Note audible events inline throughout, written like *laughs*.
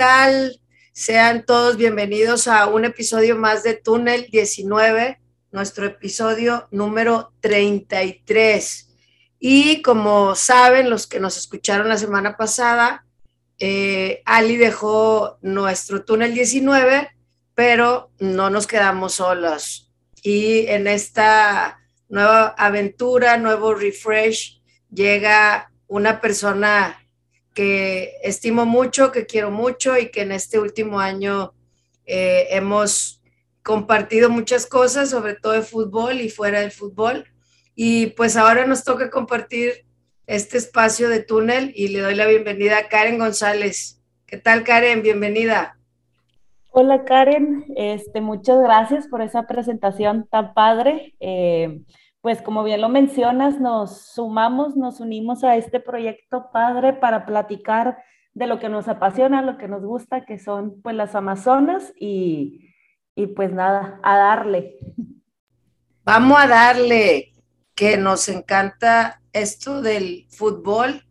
¿qué tal? Sean todos bienvenidos a un episodio más de Túnel 19, nuestro episodio número 33. Y como saben los que nos escucharon la semana pasada, eh, Ali dejó nuestro Túnel 19, pero no nos quedamos solos. Y en esta nueva aventura, nuevo refresh, llega una persona que estimo mucho, que quiero mucho y que en este último año eh, hemos compartido muchas cosas, sobre todo de fútbol y fuera del fútbol. Y pues ahora nos toca compartir este espacio de túnel y le doy la bienvenida a Karen González. ¿Qué tal, Karen? Bienvenida. Hola, Karen. Este, muchas gracias por esa presentación tan padre. Eh, pues como bien lo mencionas, nos sumamos, nos unimos a este proyecto padre para platicar de lo que nos apasiona, lo que nos gusta, que son pues las Amazonas y, y pues nada, a darle. Vamos a darle, que nos encanta esto del fútbol.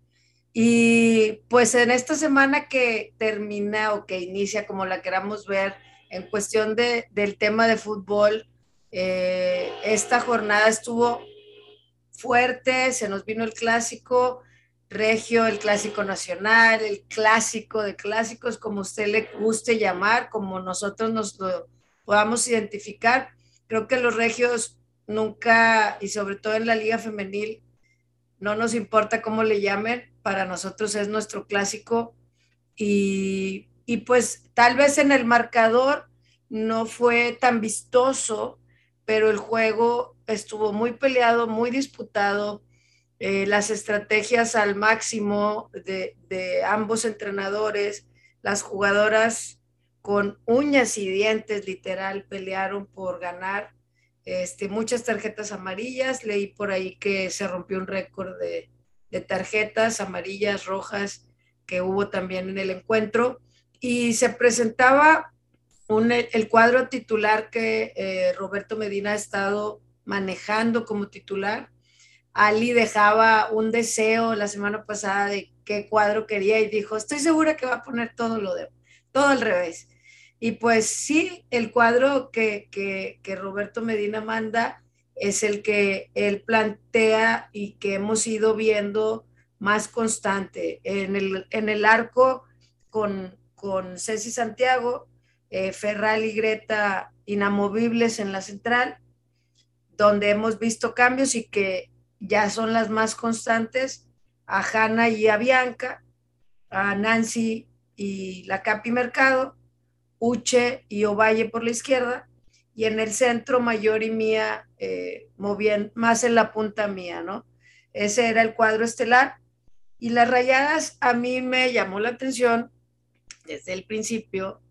Y pues en esta semana que termina o que inicia, como la queramos ver, en cuestión de, del tema de fútbol, eh, esta jornada estuvo fuerte, se nos vino el clásico regio, el clásico nacional, el clásico de clásicos, como usted le guste llamar, como nosotros nos lo podamos identificar. Creo que los regios nunca, y sobre todo en la liga femenil, no nos importa cómo le llamen, para nosotros es nuestro clásico. Y, y pues tal vez en el marcador no fue tan vistoso, pero el juego estuvo muy peleado, muy disputado, eh, las estrategias al máximo de, ambos entrenadores, las jugadoras con uñas y dientes literal pelearon por ganar. Este, muchas tarjetas amarillas, leí por ahí que se rompió un récord de, tarjetas amarillas, rojas, que hubo también en el encuentro, y se presentaba el cuadro titular que eh, Roberto Medina ha estado manejando como titular. Ali dejaba un deseo la semana pasada de qué cuadro quería y dijo, estoy segura que va a poner todo lo de, todo al revés. Y pues sí, el cuadro que, que, Roberto Medina manda es el que él plantea y que hemos ido viendo más constante. En el, en el arco con, con Ceci Santiago, eh, Ferral y Greta inamovibles en la central, donde hemos visto cambios y que ya son las más constantes, a Hanna y a Bianca, a Nancy y la Capi Mercado, Uche y Ovalle por la izquierda, y en el centro Mayor y Mía eh, más en la punta mía, ¿no? Ese era el cuadro estelar. Y las rayadas a mí me llamó la atención desde el principio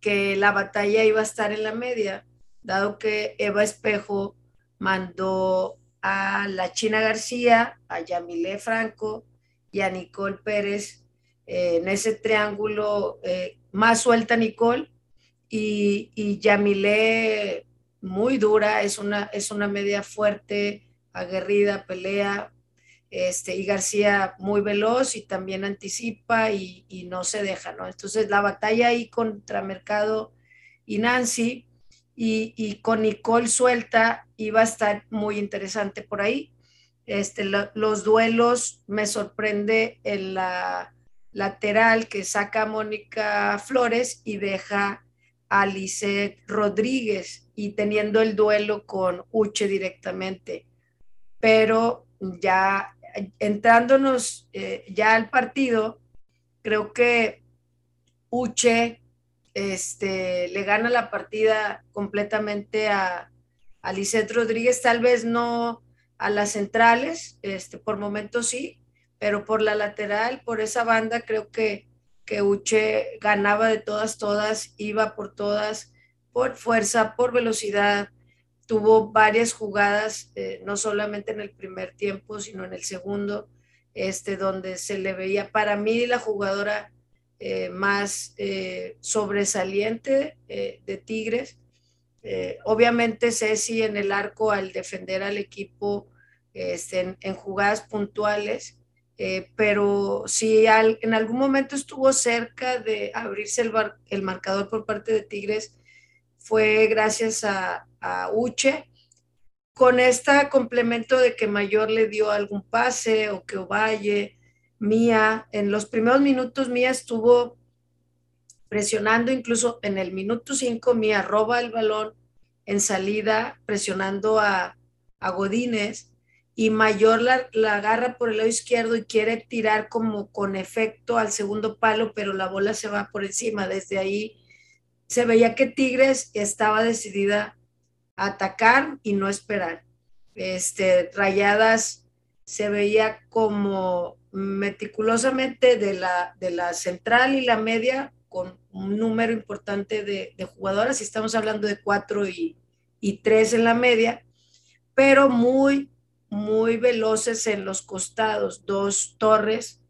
que la batalla iba a estar en la media, dado que Eva Espejo mandó a la China García, a Yamilé Franco y a Nicole Pérez eh, en ese triángulo eh, más suelta Nicole y, y Yamilé muy dura, es una, es una media fuerte, aguerrida, pelea, este, y García muy veloz y también anticipa y, no se deja, ¿no? Entonces la batalla ahí contra Mercado y Nancy y, con Nicole suelta iba a estar muy interesante por ahí. Este, los duelos me sorprende en la lateral que saca Mónica Flores y deja a Lisette Rodríguez y teniendo el duelo con Uche directamente. Pero ya entrándonos eh, ya al partido, creo que Uche este, le gana la partida completamente a, a Rodríguez, tal vez no a las centrales, este, por momentos sí, pero por la lateral, por esa banda, creo que, que Uche ganaba de todas, todas, iba por todas, por fuerza, por velocidad, tuvo varias jugadas, eh, no solamente en el primer tiempo, sino en el segundo, este, donde se le veía para mí la jugadora eh, más eh, sobresaliente de Tigres. obviamente Ceci en el arco al defender al equipo este, en, jugadas puntuales, pero si en algún momento estuvo cerca de abrirse el, el, marcador por parte de Tigres, fue gracias a, a Uche, con este complemento de que Mayor le dio algún pase o que Ovalle, Mía, en los primeros minutos Mía estuvo presionando, incluso en el minuto 5 Mía roba el balón en salida, presionando a, a Godínez y Mayor la, la, agarra por el lado izquierdo y quiere tirar como con efecto al segundo palo, pero la bola se va por encima. Desde ahí se veía que Tigres estaba decidida atacar y no esperar. Este, Rayadas se veía como meticulosamente de la, de la central y la media con un número importante de, jugadoras, y estamos hablando de cuatro y, y tres en la media, pero muy, muy veloces en los costados, dos torres,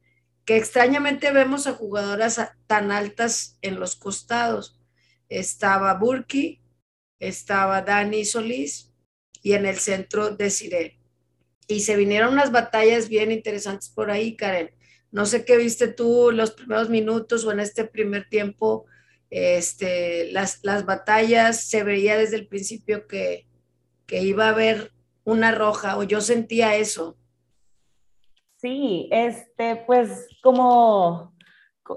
que extrañamente vemos a jugadoras tan altas en los costados. Estaba Burki, estaba Dani Solís y en el centro Desiree. Y se vinieron unas batallas bien interesantes por ahí, Karen. No sé qué viste tú los primeros minutos o en este primer tiempo, este, las, las batallas, se veía desde el principio que, que iba a haber una roja o yo sentía eso. Sí, este, pues como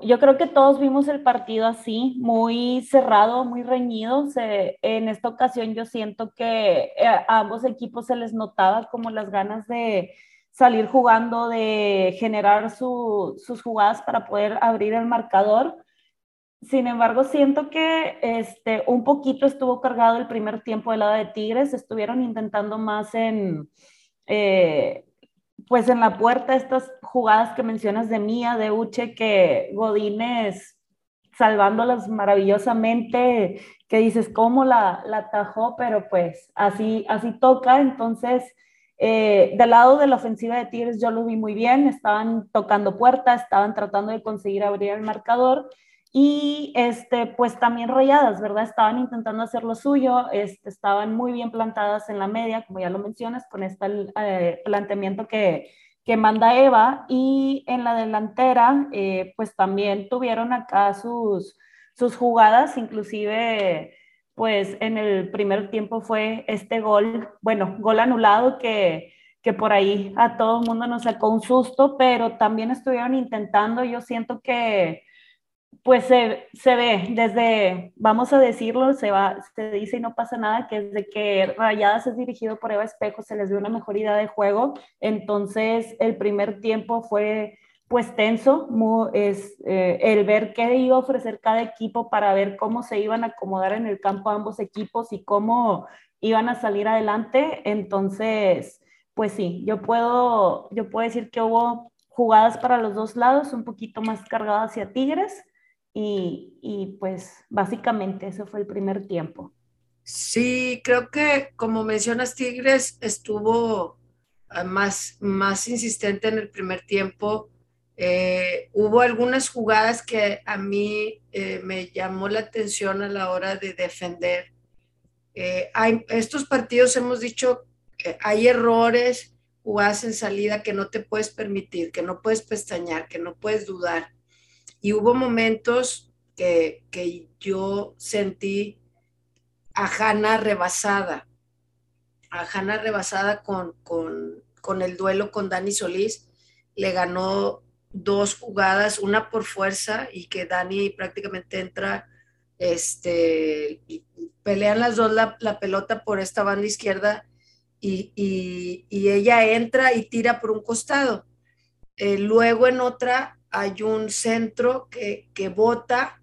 yo creo que todos vimos el partido así, muy cerrado, muy reñido. en esta ocasión yo siento que eh, a ambos equipos se les notaba como las ganas de salir jugando, de generar sus jugadas para poder abrir el marcador. Sin embargo, siento que este, un poquito estuvo cargado el primer tiempo del lado de Tigres, estuvieron intentando más en, eh, pues en la puerta estas jugadas que mencionas de Mía, de Uche, que Godínez salvándolas maravillosamente, que dices cómo la, la atajó, pero pues así, así toca. Entonces, eh, del lado de la ofensiva de Tigres yo lo vi muy bien, estaban tocando puertas, estaban tratando de conseguir abrir el marcador y este, pues también rayadas, ¿verdad? Estaban intentando hacer lo suyo, este, estaban muy bien plantadas en la media, como ya lo mencionas, con este eh, planteamiento que, que, manda Eva, y en la delantera, eh, pues también tuvieron acá sus, sus jugadas, inclusive, pues en el primer tiempo fue este gol, bueno, gol anulado que que por ahí a todo el mundo nos sacó un susto, pero también estuvieron intentando, yo siento que pues se, se, ve desde, vamos a decirlo, se, va, se dice y no pasa nada, que desde que Rayadas es dirigido por Eva Espejo se les dio una mejor idea de juego, entonces el primer tiempo fue pues tenso, es, eh, el ver qué iba a ofrecer cada equipo para ver cómo se iban a acomodar en el campo ambos equipos y cómo iban a salir adelante, entonces pues sí, yo puedo, yo puedo decir que hubo jugadas para los dos lados, un poquito más cargadas hacia Tigres, y, y, pues básicamente eso fue el primer tiempo. Sí, creo que como mencionas, Tigres estuvo ah, más, más insistente en el primer tiempo. Eh, hubo algunas jugadas que a mí eh, me llamó la atención a la hora de defender. Eh, estos partidos hemos dicho que hay errores, jugadas en salida que no te puedes permitir, que no puedes pestañear, que no puedes dudar y hubo momentos que, que yo sentí a Hanna rebasada, a Hanna rebasada con, con, con el duelo con Dani Solís. Le ganó dos jugadas, una por fuerza y que Dani prácticamente entra, este, pelean las dos la, pelota por esta banda izquierda y, y, y, ella entra y tira por un costado. Eh, luego en otra hay un centro que, que vota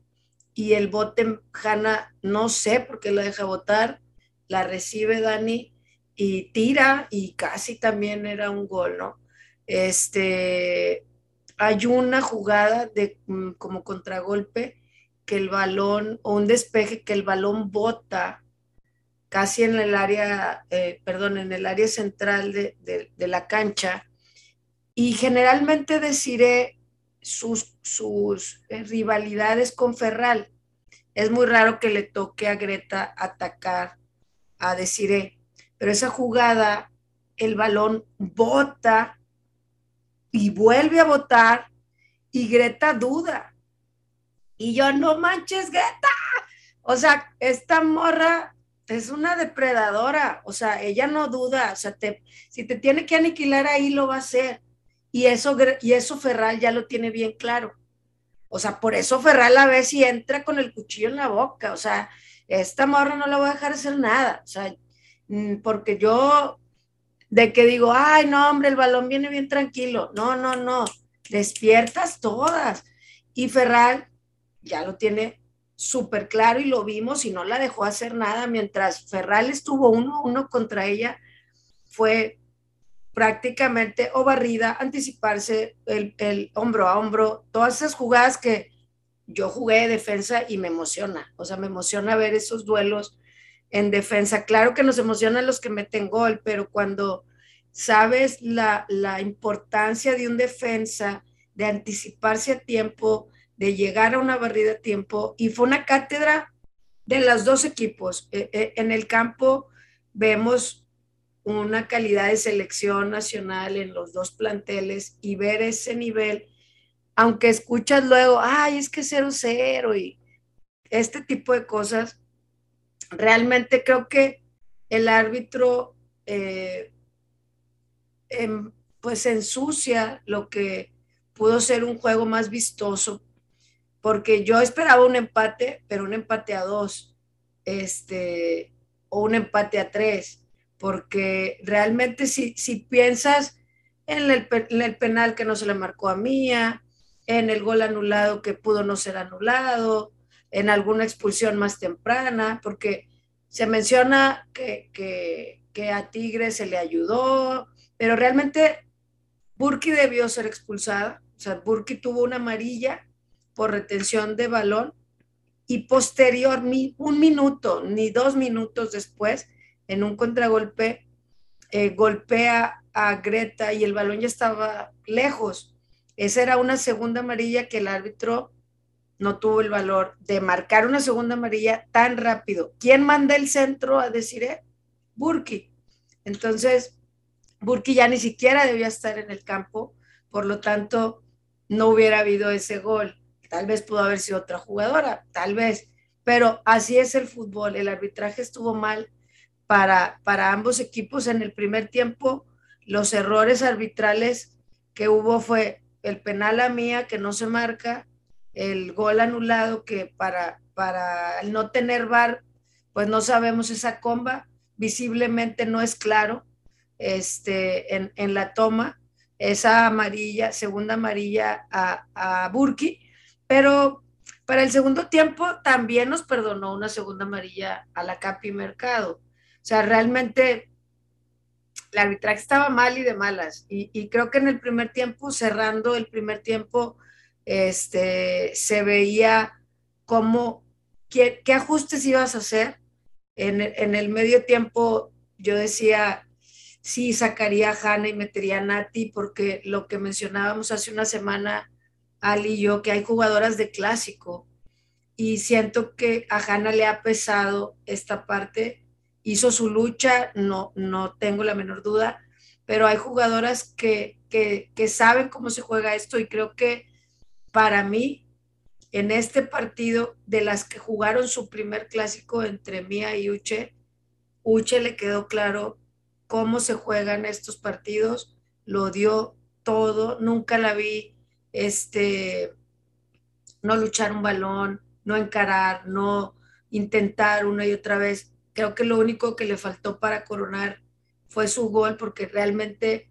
y el bote Hanna, no sé por qué la deja votar, la recibe Dani y tira y casi también era un gol, ¿no? Este, hay una jugada de mm, como contragolpe que el balón, o un despeje que el balón bota casi en el área, eh, perdón, en el área central de, de la cancha. Y generalmente deciré sus, sus eh, rivalidades con Ferral. Es muy raro que le toque a Greta atacar a Desiree, pero esa jugada, el balón bota y vuelve a votar y Greta duda. Y yo, no manches, Greta. O sea, esta morra es una depredadora, o sea, ella no duda, o sea, te, si te tiene que aniquilar ahí, lo va a hacer. Y eso, y eso Ferral ya lo tiene bien claro. O sea, por eso Ferral a ver si entra con el cuchillo en la boca, o sea, esta morra no la voy a dejar hacer nada, o sea, mm, porque yo, de que digo, ay, no, hombre, el balón viene bien tranquilo, no, no, no, despiertas todas. Y Ferral ya lo tiene súper claro y lo vimos y no la dejó hacer nada. Mientras Ferral estuvo uno a uno contra ella, fue prácticamente o barrida, anticiparse el, hombro a hombro, todas esas jugadas que yo jugué de defensa y me emociona, o sea, me emociona ver esos duelos en defensa. Claro que nos emocionan los que meten gol, pero cuando sabes la, la importancia de un defensa, de anticiparse a tiempo, de llegar a una barrida a tiempo y fue una cátedra de los dos equipos. Eh, eh, en el campo vemos una calidad de selección nacional en los dos planteles y ver ese nivel, aunque escuchas luego, ay, es que 0-0 y este tipo de cosas, realmente creo que el árbitro eh, em, pues ensucia lo que pudo ser un juego más vistoso porque yo esperaba un empate, pero un empate a dos, este, o un empate a tres, porque realmente si, si piensas en el, en el penal que no se le marcó a Mía, en el gol anulado que pudo no ser anulado, en alguna expulsión más temprana, porque se menciona que, que, que a Tigre se le ayudó, pero realmente Burki debió ser expulsada, o sea, Burki tuvo una amarilla por retención de balón y posterior, un minuto ni dos minutos después, en un contragolpe, eh, golpea a Greta y el balón ya estaba lejos. Esa era una segunda amarilla que el árbitro no tuvo el valor de marcar una segunda amarilla tan rápido. ¿Quién manda el centro a decir? Eh? Burki. Entonces, Burki ya ni siquiera debía estar en el campo, por lo tanto, no hubiera habido ese gol. Tal vez pudo haber sido otra jugadora, tal vez, pero así es el fútbol. El arbitraje estuvo mal para, para ambos equipos en el primer tiempo. Los errores arbitrales que hubo fue el penal a Mía que no se marca, el gol anulado que para, para no tener VAR, pues no sabemos esa comba, visiblemente no es claro este, en, en la toma, esa amarilla, segunda amarilla a, a Burki, pero para el segundo tiempo también nos perdonó una segunda amarilla a la Capi Mercado. O sea, realmente el arbitraje estaba mal y de malas. Y, creo que en el primer tiempo, cerrando el primer tiempo, este, se veía cómo, qué, ajustes ibas a hacer. En, el medio tiempo yo decía, sí, sacaría a Hanna y metería a Nati, porque lo que mencionábamos hace una semana Ali y yo, que hay jugadoras de clásico y siento que a Hanna le ha pesado esta parte, hizo su lucha, no, no tengo la menor duda, pero hay jugadoras que, que, saben cómo se juega esto y creo que para mí, en este partido, de las que jugaron su primer clásico entre Mía y Uche, Uche le quedó claro cómo se juegan estos partidos, lo dio todo, nunca la vi este, no luchar un balón, no encarar, no intentar una y otra vez. Creo que lo único que le faltó para coronar fue su gol, porque realmente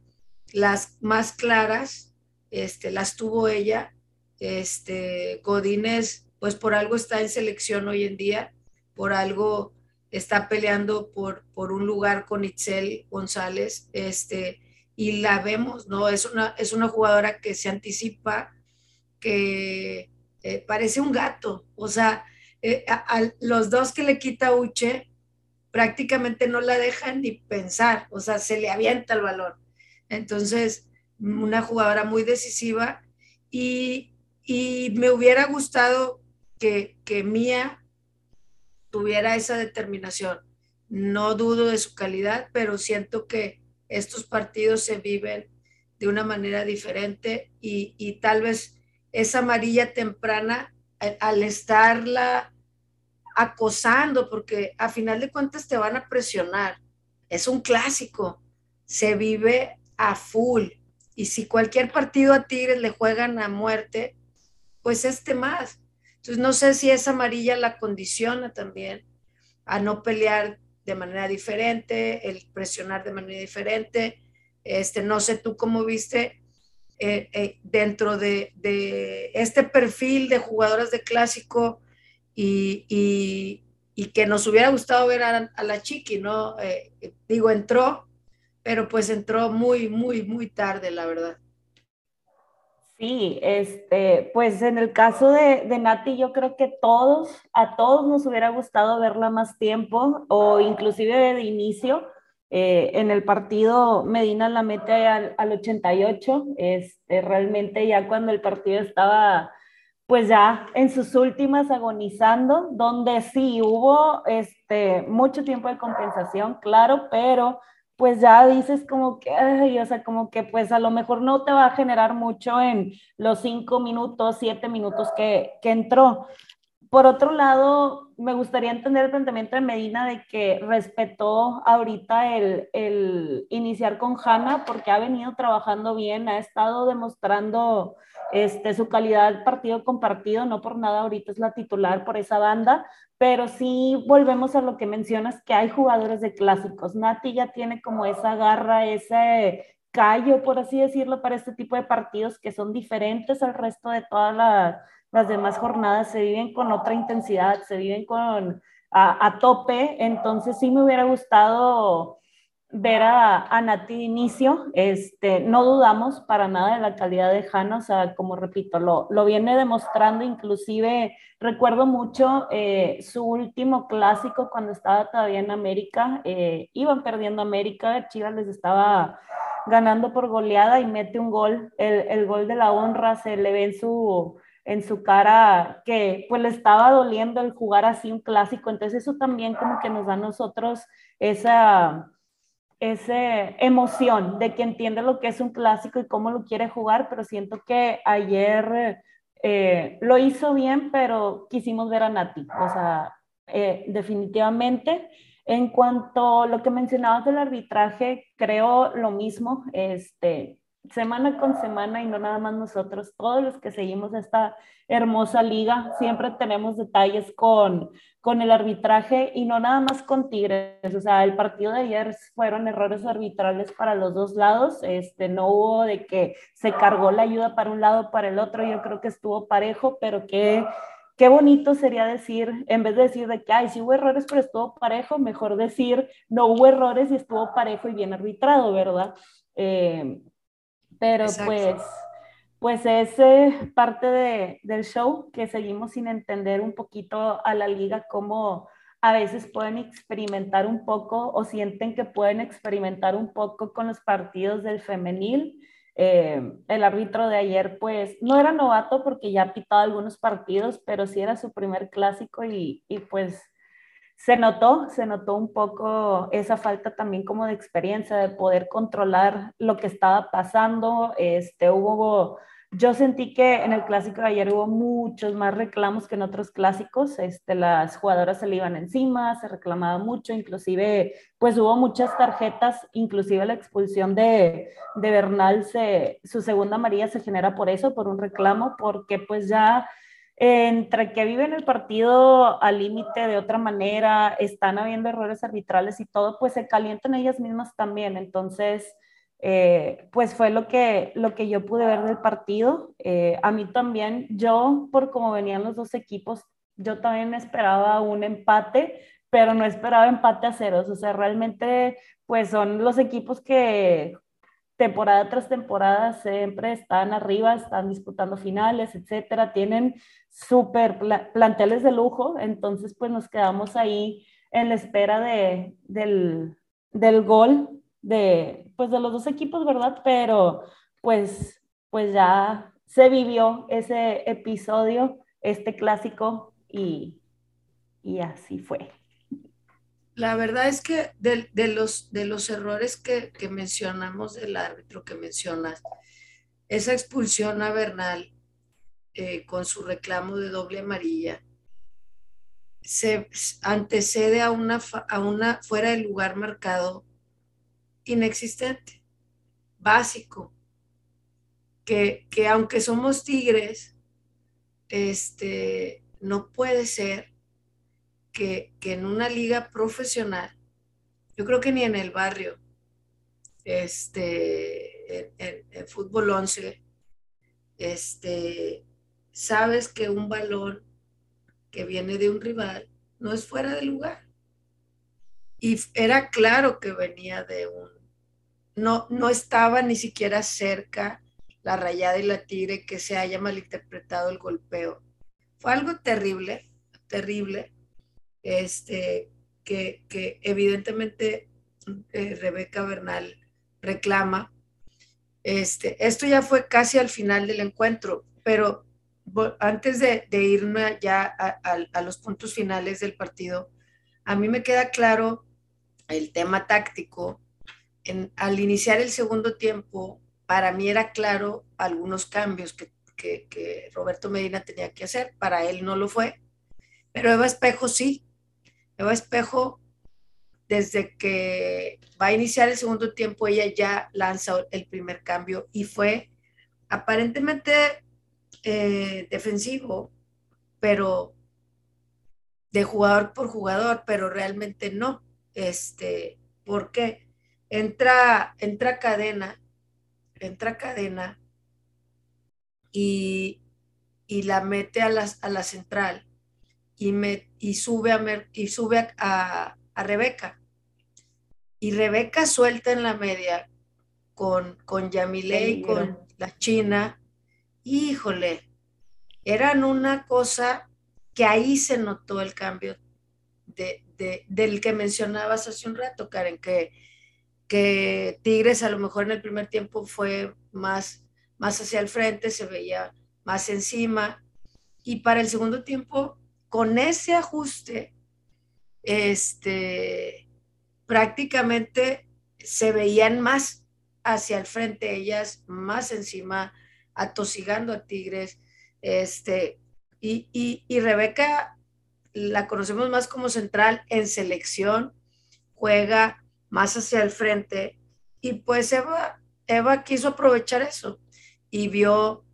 las más claras este, las tuvo ella. Este, Godínez, pues por algo está en selección hoy en día, por algo está peleando por, por un lugar con Itzel González. Este, y la vemos, ¿no? Es una, es una jugadora que se anticipa, que eh, parece un gato, o sea, eh, a, los dos que le quita Uche prácticamente no la dejan ni pensar, o sea, se le avienta el balón. Entonces, una jugadora muy decisiva y, y me hubiera gustado que, que Mía tuviera esa determinación. No dudo de su calidad, pero siento que estos partidos se viven de una manera diferente y, y tal vez esa amarilla temprana al estarla acosando, porque a final de cuentas te van a presionar. Es un clásico, se vive a full. Y si cualquier partido a Tigres le juegan a muerte, pues este más. Entonces no sé si esa amarilla la condiciona también a no pelear de manera diferente, el presionar de manera diferente. Este, no sé tú cómo viste eh, eh, dentro de, este perfil de jugadoras de clásico y, que nos hubiera gustado ver a, la Chiqui, ¿no? Eh, digo, entró, pero pues entró muy, muy, muy tarde, la verdad. Sí, este, pues en el caso de, de, Nati, yo creo que todos, a todos nos hubiera gustado verla más tiempo o inclusive de inicio, eh, en el partido Medina la mete al, al 88, este, realmente ya cuando el partido estaba pues ya en sus últimas agonizando, donde sí hubo este, mucho tiempo de compensación, claro, pero pues ya dices como que, ay, o sea, como que pues a lo mejor no te va a generar mucho en los cinco minutos, siete minutos que, que entró. Por otro lado, me gustaría entender el planteamiento de Medina de que respetó ahorita el, el iniciar con Hanna porque ha venido trabajando bien, ha estado demostrando este, su calidad partido con partido, no por nada ahorita es la titular por esa banda, pero sí volvemos a lo que mencionas, que hay jugadores de clásicos. Nati ya tiene como esa garra, ese callo, por así decirlo, para este tipo de partidos que son diferentes al resto de todas las las demás jornadas se viven con otra intensidad, se viven con a, tope, entonces sí me hubiera gustado ver a, a, Nati inicio, este, no dudamos para nada de la calidad de Hanna, o sea, como repito, lo, lo viene demostrando, inclusive recuerdo mucho eh, su último clásico cuando estaba todavía en América, eh, iban perdiendo América, Chivas les estaba ganando por goleada y mete un gol, el, el gol de la honra, se le ve en su en su cara que pues le estaba doliendo el jugar así un clásico. Entonces eso también como que nos da a nosotros esa, esa emoción de que entiende lo que es un clásico y cómo lo quiere jugar, pero siento que ayer eh, lo hizo bien, pero quisimos ver a Nati. O sea, eh, definitivamente. En cuanto a lo que mencionabas del arbitraje, creo lo mismo. Este, semana con semana y no nada más nosotros, todos los que seguimos esta hermosa liga, siempre tenemos detalles con, con el arbitraje y no nada más con Tigres. O sea, el partido de ayer fueron errores arbitrales para los dos lados. Este, no hubo de que se cargó la ayuda para un lado para el otro. Yo creo que estuvo parejo, pero que qué bonito sería decir, en vez de decir de que, ay, sí hubo errores, pero estuvo parejo, mejor decir, no hubo errores y estuvo parejo y bien arbitrado, ¿verdad? Eh, pero pues, pues es eh, parte de, del show que seguimos sin entender un poquito a la liga cómo a veces pueden experimentar un poco o sienten que pueden experimentar un poco con los partidos del femenil. Eh, el árbitro de ayer, pues, no era novato porque ya ha pitado algunos partidos, pero sí era su primer clásico y, y pues se notó, se notó un poco esa falta también como de experiencia, de poder controlar lo que estaba pasando. Este, hubo, yo sentí que en el clásico de ayer hubo muchos más reclamos que en otros clásicos. Este, las jugadoras se le iban encima, se reclamaba mucho, inclusive, pues hubo muchas tarjetas, inclusive la expulsión de, de Bernal, se, su segunda María se genera por eso, por un reclamo, porque pues ya entre que viven el partido al límite de otra manera, están habiendo errores arbitrales y todo, pues se calientan ellas mismas también. Entonces, eh, pues fue lo que, lo que yo pude ver del partido. Eh, a mí también, yo, por cómo venían los dos equipos, yo también esperaba un empate, pero no esperaba empate a ceros. O sea, realmente, pues son los equipos que temporada tras temporada siempre están arriba, están disputando finales, etcétera, tienen súper planteles de lujo, entonces pues nos quedamos ahí en la espera de, del, del gol de, pues de los dos equipos, ¿verdad? Pero pues, pues ya se vivió ese episodio, este clásico y, y así fue. La verdad es que de, los, de los errores que, mencionamos del árbitro que mencionas, esa expulsión a Bernal eh, con su reclamo de doble amarilla se antecede a una, a una fuera de lugar marcado inexistente, básico, que, que aunque somos tigres, este, no puede ser que, en una liga profesional, yo creo que ni en el barrio, este, en, fútbol 11, este, sabes que un balón que viene de un rival no es fuera de lugar. Y era claro que venía de un, no, no estaba ni siquiera cerca la rayada y la tigre que se haya malinterpretado el golpeo. Fue algo terrible, terrible, este, que, evidentemente eh, Rebeca Bernal reclama. Este, esto ya fue casi al final del encuentro, pero antes de, irme ya a, los puntos finales del partido, a mí me queda claro el tema táctico. al iniciar el segundo tiempo, para mí era claro algunos cambios que, Roberto Medina tenía que hacer, para él no lo fue, pero Eva Espejo sí. Eva Espejo, desde que va a iniciar el segundo tiempo, ella ya lanza el primer cambio y fue aparentemente eh, defensivo, pero de jugador por jugador, pero realmente no. Este, ¿por qué? Entra, entra cadena entra cadena y, la mete a la, a la central y, me, y sube, a, y sube a, Rebeca. Y Rebeca suelta en la media con, con Yamile y con la China. Híjole, eran una cosa que ahí se notó el cambio de, del que mencionabas hace un rato, Karen, que que Tigres a lo mejor en el primer tiempo fue más, más hacia el frente, se veía más encima. Y para el segundo tiempo, con ese ajuste, este, prácticamente se veían más hacia el frente ellas, más encima, atosigando a Tigres. Este, y, y, y Rebeca la conocemos más como central en selección, juega más hacia el frente. Y pues Eva, Eva quiso aprovechar eso y vio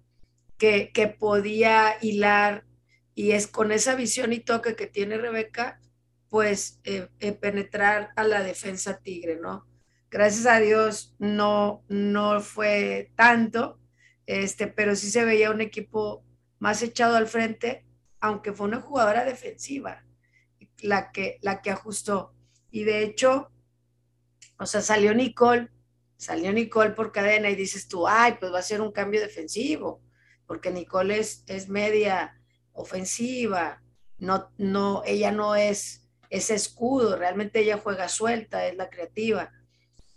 que, podía hilar y es con esa visión y toque que tiene Rebeca, pues eh, eh, penetrar a la defensa tigre, ¿no? Gracias a Dios no, no fue tanto, este, pero sí se veía un equipo más echado al frente, aunque fue una jugadora defensiva la que, la que ajustó. Y de hecho, o sea, salió Nicole, salió Nicole por cadena y dices tú, ay, pues va a ser un cambio defensivo, porque Nicole es, es media ofensiva, no, no, ella no es ese escudo, realmente ella juega suelta, es la creativa,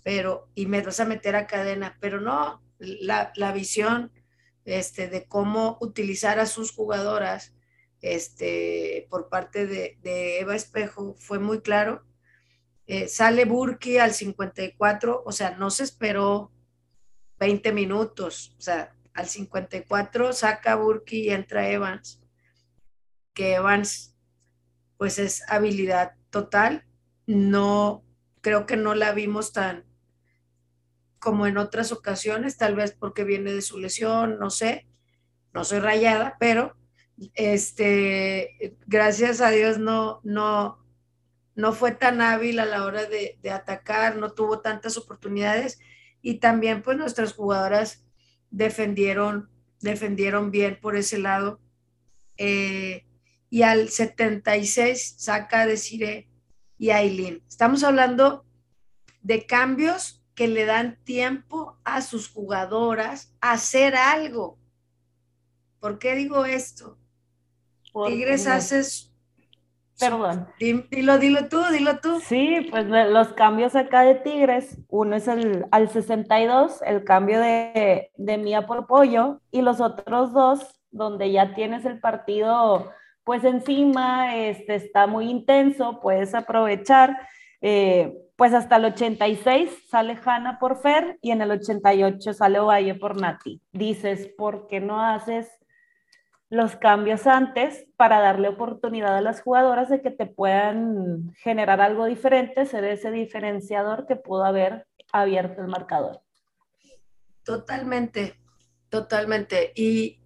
pero, y me vas a meter a cadena, pero no, la, visión este, de cómo utilizar a sus jugadoras este, por parte de, de Eva Espejo fue muy claro. Eh, sale Burki al 54, o sea, no se esperó 20 minutos, o sea, al 54 saca Burki y entra Evans, que Evans pues es habilidad total, no, creo que no la vimos tan como en otras ocasiones, tal vez porque viene de su lesión, no sé, no soy rayada, pero este, gracias a Dios no, no, no fue tan hábil a la hora de, atacar, no tuvo tantas oportunidades y también pues nuestras jugadoras defendieron, defendieron bien por ese lado. Eh, y al 76 saca Desiree y Aileen. Estamos hablando de cambios que le dan tiempo a sus jugadoras a hacer algo. ¿Por qué digo esto? Tigres hace Perdón. Dilo, dilo tú, dilo tú. Sí, pues los cambios acá de Tigres, uno es el, al 62, el cambio de, de Mía por Pollo, y los otros dos, donde ya tienes el partido pues encima este, está muy intenso, puedes aprovechar. Eh, pues hasta el 86 sale Hanna por Fer y en el 88 sale Ovalle por Nati. Dices, ¿por qué no haces los cambios antes para darle oportunidad a las jugadoras de que te puedan generar algo diferente, ser ese diferenciador que pudo haber abierto el marcador? Totalmente, totalmente. Y,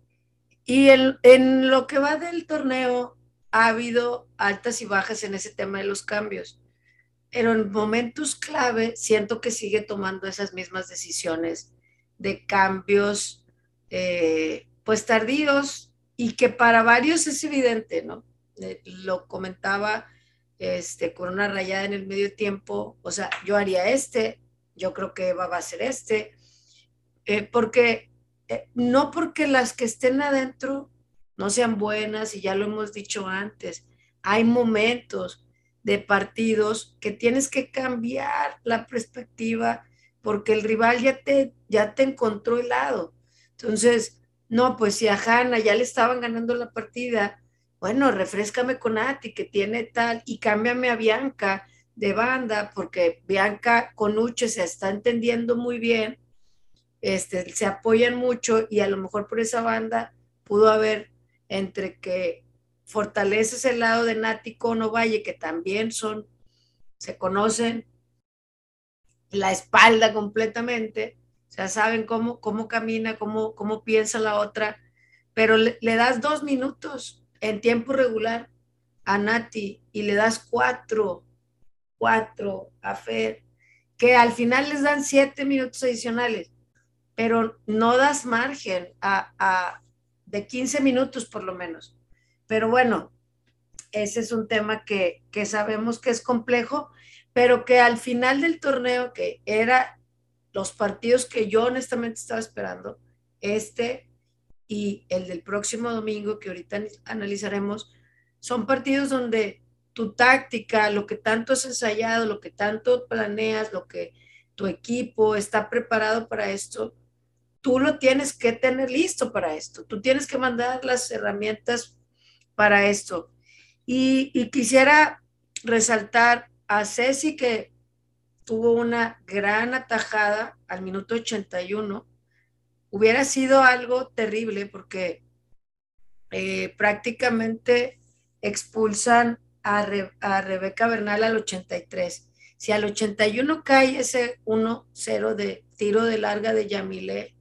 en lo que va del torneo ha habido altas y bajas en ese tema de los cambios pero en momentos clave siento que sigue tomando esas mismas decisiones de cambios, eh, pues tardíos y que para varios es evidente, ¿no? Eh, lo comentaba este, con una rayada en el medio tiempo, o sea, yo haría este, yo creo que Eva va a ser este, eh, porque no porque las que estén adentro no sean buenas, y ya lo hemos dicho antes, hay momentos, de partidos que tienes que cambiar la perspectiva porque el rival ya te, ya te encontró el lado. Entonces, no, pues si a Hanna ya le estaban ganando la partida, bueno, refrescame con Ati que tiene tal y cámbiame a Bianca de banda porque Bianca con Uche se está entendiendo muy bien, este, se apoyan mucho y a lo mejor por esa banda pudo haber entre que fortaleces el lado de Nati Cono Valle, que también son, se conocen la espalda completamente, o sea, saben cómo, cómo camina, cómo, cómo piensa la otra, pero le, das dos minutos en tiempo regular a Nati y le das cuatro, cuatro a Fer, que al final les dan siete minutos adicionales, pero no das margen a, a de 15 minutos por lo menos. Pero bueno, ese es un tema que, sabemos que es complejo, pero que al final del torneo, que era los partidos que yo honestamente estaba esperando, este y el del próximo domingo, que ahorita analizaremos, son partidos donde tu táctica, lo que tanto has ensayado, lo que tanto planeas, lo que tu equipo está preparado para esto, tú lo tienes que tener listo para esto. Tú tienes que mandar las herramientas para esto. Y, quisiera resaltar a Ceci que tuvo una gran atajada al minuto 81. Hubiera sido algo terrible porque eh, prácticamente expulsan a, a, Rebeca Bernal al 83. Si al 81 cae ese 1-0 de tiro de larga de Yamile,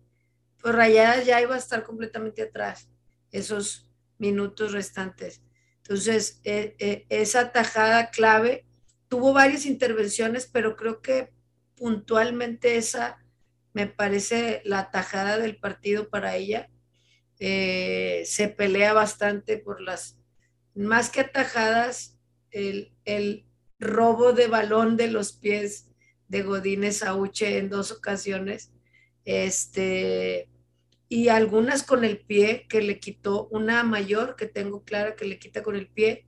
pues Rayadas ya iba a estar completamente atrás. Esos minutos restantes. Entonces, e, e, esa tajada clave tuvo varias intervenciones, pero creo que puntualmente esa me parece la tajada del partido para ella. Eh, se pelea bastante por las, más que atajadas, el, el robo de balón de los pies de Godínez Auche en dos ocasiones. Este, y algunas con el pie que le quitó, una mayor que tengo clara que le quita con el pie,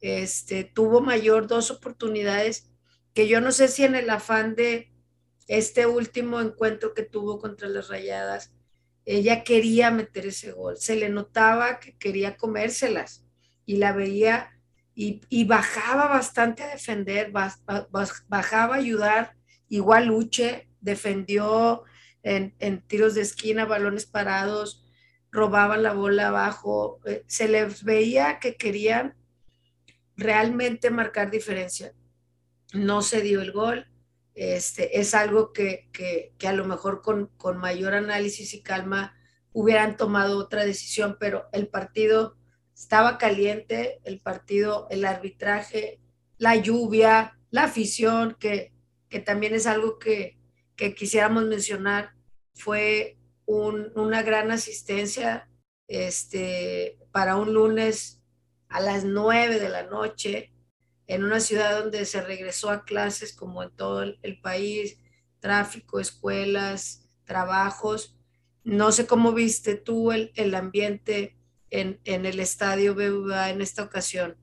este, tuvo mayor dos oportunidades que yo no sé si en el afán de este último encuentro que tuvo contra las rayadas, ella quería meter ese gol, se le notaba que quería comérselas y la veía y, y bajaba bastante a defender, bajaba a ayudar, igual Luche defendió en, tiros de esquina, balones parados, robaban la bola abajo, eh, se les veía que querían realmente marcar diferencia. No se dio el gol, este, es algo que, a lo mejor con, con, mayor análisis y calma hubieran tomado otra decisión, pero el partido estaba caliente, el partido, el arbitraje, la lluvia, la afición, que, que también es algo que, que quisiéramos mencionar, fue una gran asistencia este, para un lunes a las nueve de la noche en una ciudad donde se regresó a clases como en todo el, país, tráfico, escuelas, trabajos. No sé cómo viste tú el, ambiente en, el estadio BBVA en esta ocasión.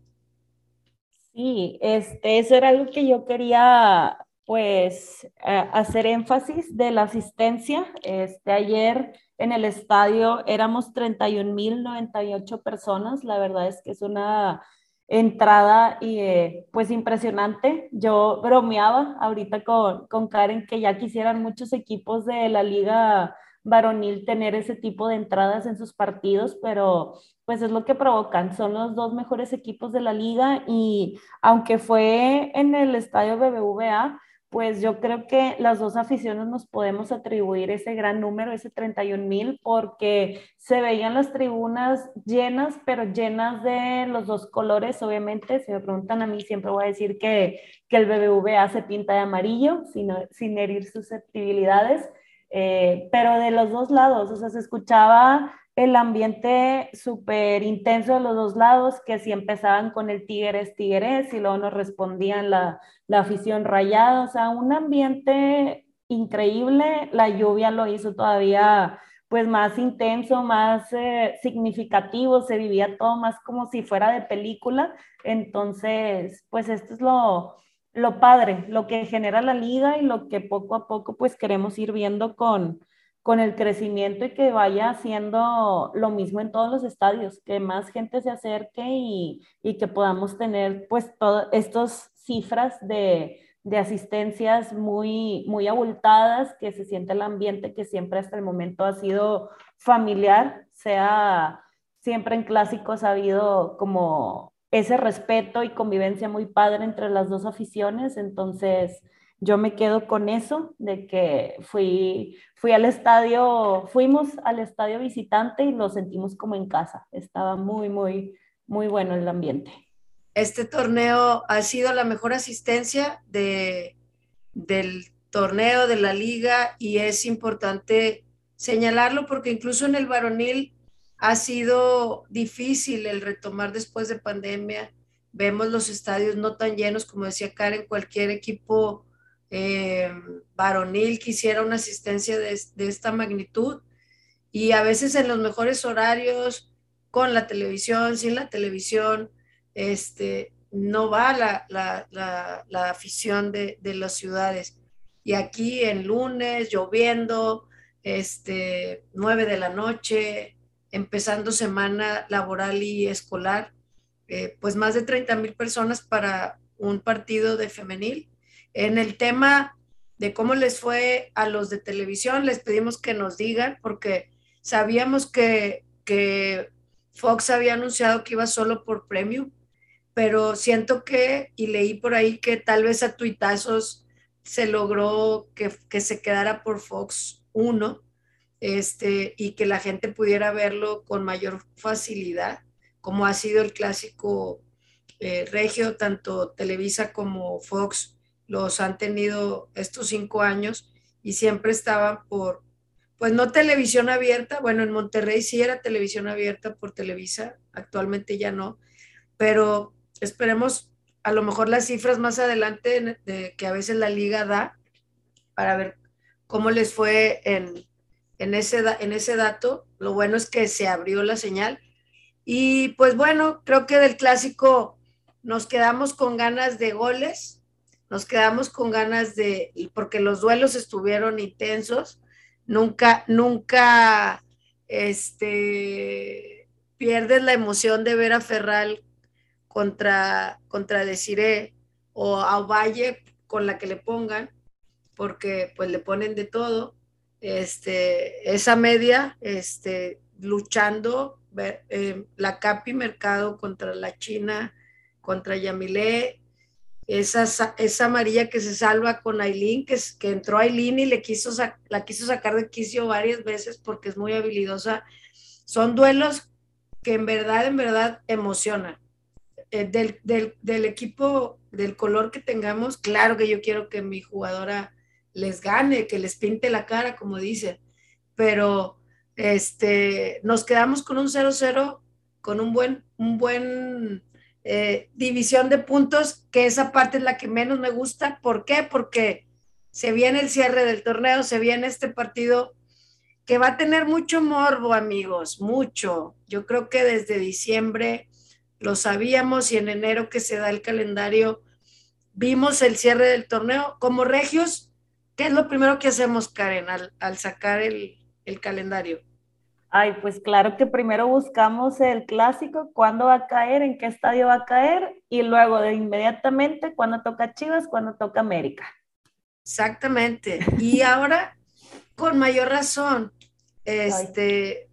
Sí, este, eso era algo que yo quería pues hacer énfasis de la asistencia. Este, ayer en el estadio éramos 31.098 personas. La verdad es que es una entrada y eh, pues impresionante. Yo bromeaba ahorita con, con Karen que ya quisieran muchos equipos de la liga varonil tener ese tipo de entradas en sus partidos, pero pues es lo que provocan. Son los dos mejores equipos de la liga y aunque fue en el estadio BBVA, pues yo creo que las dos aficiones nos podemos atribuir ese gran número, ese 31 mil, porque se veían las tribunas llenas, pero llenas de los dos colores, obviamente. Si me preguntan a mí, siempre voy a decir que, que el BBVA se pinta de amarillo, sin, sin herir susceptibilidades, eh, pero de los dos lados, o sea, se escuchaba el ambiente súper intenso de los dos lados, que si empezaban con el Tigres, Tigres, y luego nos respondían la, la afición rayada, o sea, un ambiente increíble, la lluvia lo hizo todavía pues más intenso, más eh, significativo, se vivía todo más como si fuera de película, entonces pues esto es lo, lo padre, lo que genera la liga y lo que poco a poco pues queremos ir viendo con, con el crecimiento y que vaya haciendo lo mismo en todos los estadios, que más gente se acerque y, y que podamos tener pues todas estas cifras de, de, asistencias muy, muy abultadas, que se siente el ambiente que siempre hasta el momento ha sido familiar, sea siempre en clásicos ha habido como ese respeto y convivencia muy padre entre las dos aficiones, entonces yo me quedo con eso, de que fui, fui al estadio, fuimos al estadio visitante y lo sentimos como en casa. Estaba muy, muy, muy bueno el ambiente. Este torneo ha sido la mejor asistencia de, del torneo, de la liga, y es importante señalarlo porque incluso en el varonil ha sido difícil el retomar después de pandemia. Vemos los estadios no tan llenos, como decía Karen, cualquier equipo eh, varonil quisiera una asistencia de, esta magnitud y a veces en los mejores horarios, con la televisión, sin la televisión, este, no va la, la, afición de, de, las ciudades. Y aquí en lunes, lloviendo, este, 9 de la noche, empezando semana laboral y escolar, eh, pues más de 30 mil personas para un partido de femenil en el tema de cómo les fue a los de televisión, les pedimos que nos digan, porque sabíamos que, Fox había anunciado que iba solo por premium, pero siento que, y leí por ahí que tal vez a tuitazos se logró que, se quedara por Fox 1 este, y que la gente pudiera verlo con mayor facilidad, como ha sido el clásico eh, regio, tanto Televisa como Fox los han tenido estos cinco años y siempre estaban por, pues no televisión abierta, bueno, en Monterrey sí era televisión abierta por Televisa, actualmente ya no, pero esperemos a lo mejor las cifras más adelante de, que a veces la liga da para ver cómo les fue en, en, ese, en ese dato. Lo bueno es que se abrió la señal. Y pues bueno, creo que del clásico nos quedamos con ganas de goles nos quedamos con ganas de, porque los duelos estuvieron intensos, nunca, nunca, este, pierdes la emoción de ver a Ferral contra, contra o a Valle con la que le pongan, porque pues le ponen de todo. Este, esa media, este, luchando, eh, la Capi Mercado contra la China, contra Yamilé, esa, esa amarilla que se salva con Aileen, que, que entró Aileen y le quiso la quiso sacar de quicio varias veces porque es muy habilidosa. Son duelos que en verdad, en verdad emocionan. Eh, del, del, del, equipo, del color que tengamos, claro que yo quiero que mi jugadora les gane, que les pinte la cara, como dicen, pero este, nos quedamos con un 0-0, con un buen, un buen eh, división de puntos, que esa parte es la que menos me gusta. ¿Por qué? Porque se viene el cierre del torneo, se viene este partido que va a tener mucho morbo, amigos, mucho. Yo creo que desde diciembre lo sabíamos y en enero que se da el calendario, vimos el cierre del torneo. Como regios, ¿qué es lo primero que hacemos, Karen, al, sacar el, el calendario? Ay, pues claro que primero buscamos el clásico, cuándo va a caer, en qué estadio va a caer, y luego de inmediatamente cuándo toca Chivas, cuándo toca América. Exactamente. Y ahora, con mayor razón, este,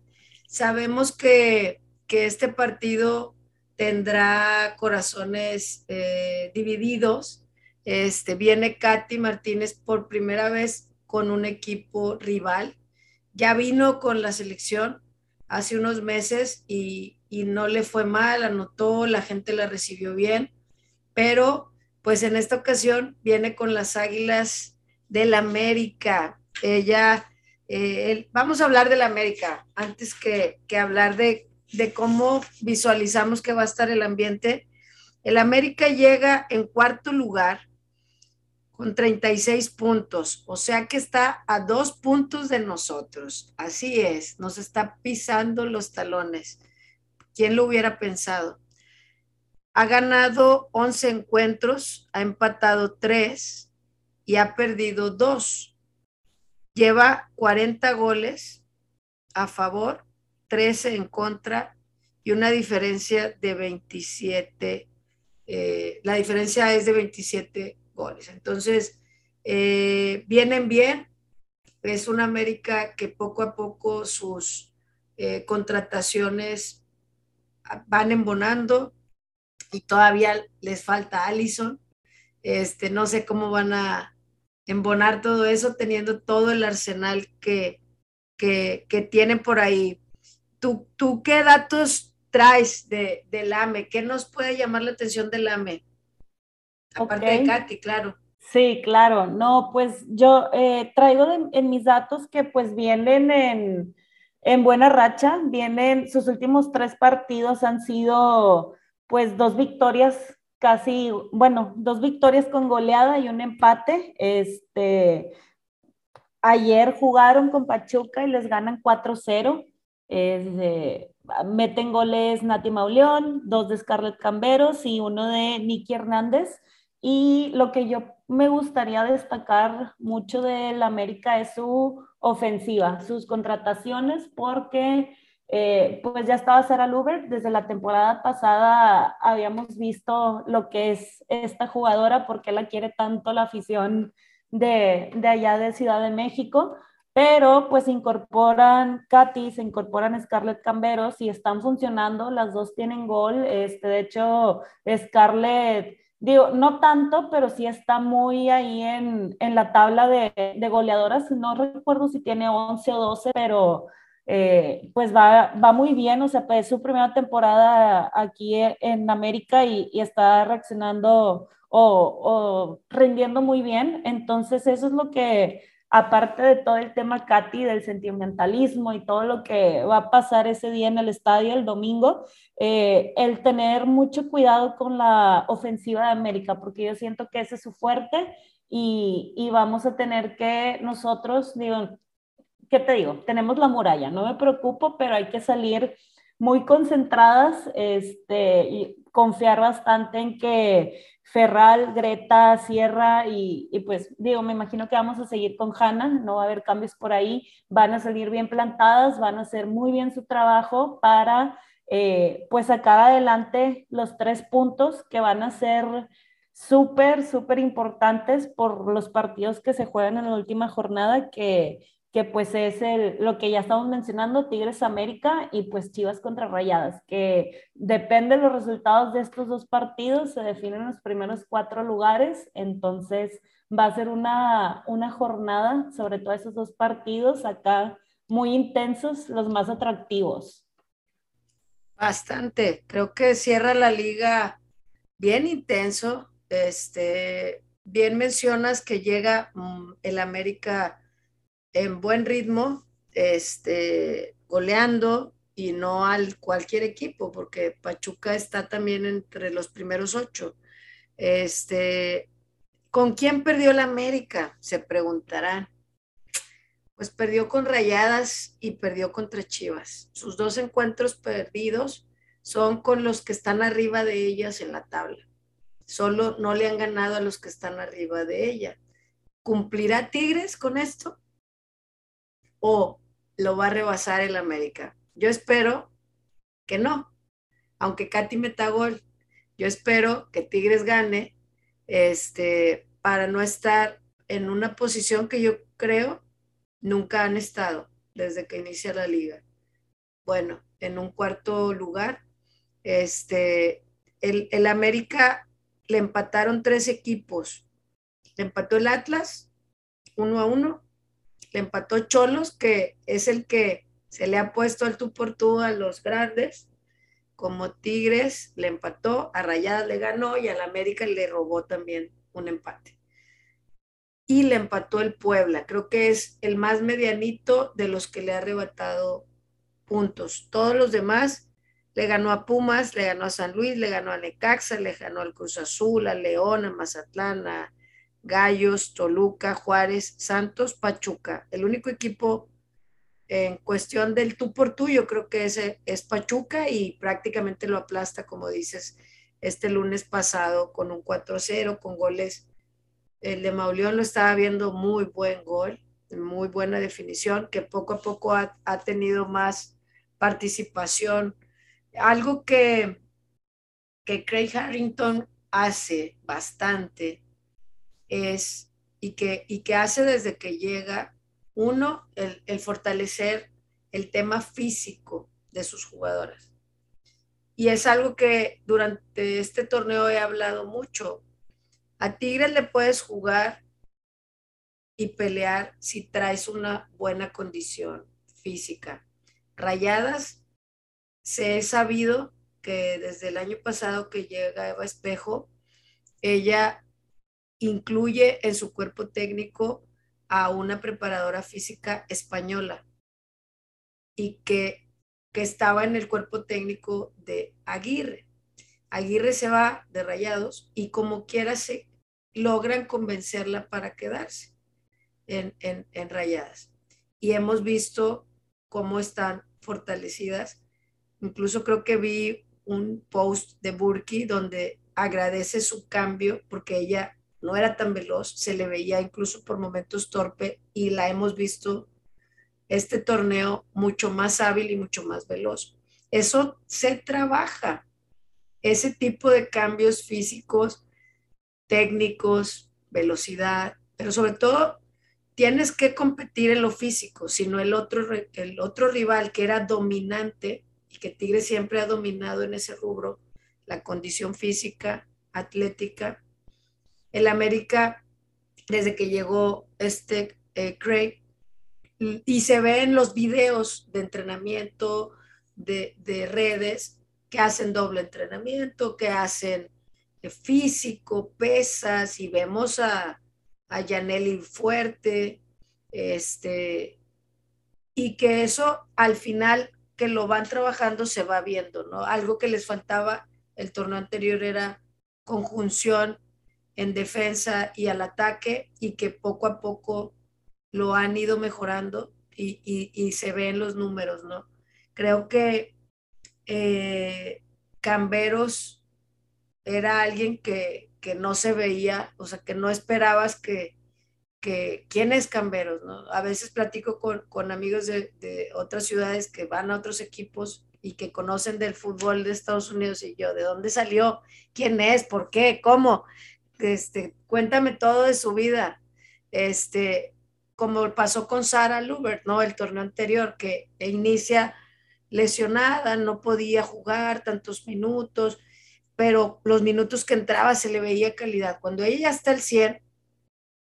sabemos que, este partido tendrá corazones eh, divididos. Este, viene Katy Martínez por primera vez con un equipo rival ya vino con la selección hace unos meses y, no le fue mal, anotó, la gente la recibió bien, pero pues en esta ocasión viene con las Águilas del América. Ella, eh, vamos a hablar del América antes que, que hablar de, de, cómo visualizamos que va a estar el ambiente. El América llega en cuarto lugar con 36 puntos, o sea que está a dos puntos de nosotros. Así es, nos está pisando los talones. ¿Quién lo hubiera pensado? Ha ganado 11 encuentros, ha empatado 3 y ha perdido 2. Lleva 40 goles a favor, 13 en contra y una diferencia de 27. Eh, la diferencia es de 27 entonces, eh, vienen bien. Es una América que poco a poco sus eh, contrataciones van embonando y todavía les falta Allison. Este, no sé cómo van a embonar todo eso teniendo todo el arsenal que, que, tienen por ahí. ¿Tú, ¿Tú qué datos traes de, del AME? ¿Qué nos puede llamar la atención del AME? Aparte de Katy, claro. Sí, claro. No, pues yo eh, traigo en mis datos que pues vienen en, en buena racha, vienen, sus últimos tres partidos han sido pues dos victorias casi, bueno, dos victorias con goleada y un empate. Este, ayer jugaron con Pachuca y les ganan 4-0. meten goles Nati Mauleón, dos de Scarlett Camberos y uno de Nicky Hernández. Y lo que yo me gustaría destacar mucho del América es su ofensiva, sus contrataciones, porque eh, pues ya estaba Sara Luber, desde la temporada pasada habíamos visto lo que es esta jugadora, porque la quiere tanto la afición de, de allá de Ciudad de México, pero pues incorporan Katy, se incorporan Scarlett Camberos y están funcionando, las dos tienen gol, este, de hecho Scarlett digo, no tanto, pero sí está muy ahí en, la tabla de, goleadoras. No recuerdo si tiene 11 o 12, pero eh, pues va, muy bien. O sea, pues es su primera temporada aquí en América y, está reaccionando o, o, rindiendo muy bien. Entonces, eso es lo que aparte de todo el tema, Katy, del sentimentalismo y todo lo que va a pasar ese día en el estadio el domingo, eh, el tener mucho cuidado con la ofensiva de América, porque yo siento que ese es su fuerte y, y vamos a tener que nosotros, digo, ¿qué te digo? Tenemos la muralla, no me preocupo, pero hay que salir muy concentradas este, y confiar bastante en que Ferral, Greta, Sierra y, pues digo, me imagino que vamos a seguir con Hanna, no va a haber cambios por ahí, van a salir bien plantadas, van a hacer muy bien su trabajo para eh, pues sacar adelante los tres puntos que van a ser súper, súper importantes por los partidos que se juegan en la última jornada que que pues es el, lo que ya estamos mencionando, Tigres América y pues Chivas contra Rayadas, que depende de los resultados de estos dos partidos, se definen los primeros cuatro lugares, entonces va a ser una, una jornada sobre todo esos dos partidos acá muy intensos, los más atractivos. Bastante, creo que cierra la liga bien intenso, este, bien mencionas que llega mm, el América en buen ritmo, este, goleando y no al cualquier equipo, porque Pachuca está también entre los primeros ocho. Este, ¿Con quién perdió la América? Se preguntarán. Pues perdió con Rayadas y perdió contra Chivas. Sus dos encuentros perdidos son con los que están arriba de ellas en la tabla. Solo no le han ganado a los que están arriba de ella. ¿Cumplirá Tigres con esto? O lo va a rebasar el América. Yo espero que no, aunque Katy meta gol. Yo espero que Tigres gane, este, para no estar en una posición que yo creo nunca han estado desde que inicia la liga. Bueno, en un cuarto lugar, este, el, el América le empataron tres equipos. Le empató el Atlas, uno a uno. Le empató Cholos, que es el que se le ha puesto al tú por tú a los grandes. Como Tigres le empató, a Rayadas le ganó y al América le robó también un empate. Y le empató el Puebla. Creo que es el más medianito de los que le ha arrebatado puntos. Todos los demás le ganó a Pumas, le ganó a San Luis, le ganó a Necaxa, le ganó al Cruz Azul, a León, a Mazatlán, a Gallos, Toluca, Juárez, Santos, Pachuca. El único equipo en cuestión del tú por tú, yo creo que ese es Pachuca y prácticamente lo aplasta, como dices, este lunes pasado con un 4-0, con goles. El de Mauleón lo estaba viendo muy buen gol, muy buena definición, que poco a poco ha, ha tenido más participación algo que, que Craig Harrington hace bastante es, y que, y que hace desde que llega, uno, el, el fortalecer el tema físico de sus jugadoras. Y es algo que durante este torneo he hablado mucho. A Tigres le puedes jugar y pelear si traes una buena condición física. Rayadas se he sabido que desde el año pasado que llega Eva Espejo, ella incluye en su cuerpo técnico a una preparadora física española y que, que estaba en el cuerpo técnico de Aguirre. Aguirre se va de rayados y como quiera se logran convencerla para quedarse en, en, en rayadas. Y hemos visto cómo están fortalecidas Incluso creo que vi un post de Burki donde agradece su cambio porque ella no era tan veloz, se le veía incluso por momentos torpe y la hemos visto este torneo mucho más hábil y mucho más veloz. Eso se trabaja, ese tipo de cambios físicos, técnicos, velocidad, pero sobre todo tienes que competir en lo físico, sino el otro, el otro rival que era dominante y que Tigre siempre ha dominado en ese rubro, la condición física, atlética. El América, desde que llegó este eh, Craig, y se ve en los videos de entrenamiento de, redes que hacen doble entrenamiento, que hacen eh, físico, pesas, y vemos a, a Yaneli fuerte, este, y que eso al final que lo van trabajando se va viendo, ¿no? Algo que les faltaba el torneo anterior era conjunción en defensa y al ataque y que poco a poco lo han ido mejorando y, se ven los números, ¿no? Creo que eh, Camberos era alguien que, que no se veía, o sea, que no esperabas que, que quién es Camberos, ¿no? A veces platico con, amigos de, otras ciudades que van a otros equipos y que conocen del fútbol de Estados Unidos y yo, ¿de dónde salió? ¿Quién es? ¿Por qué? ¿Cómo? Este, cuéntame todo de su vida. Este, como pasó con Sara Lubert, ¿no? El torneo anterior, que inicia lesionada, no podía jugar tantos minutos, pero los minutos que entraba se le veía calidad. Cuando ella ya está al 100,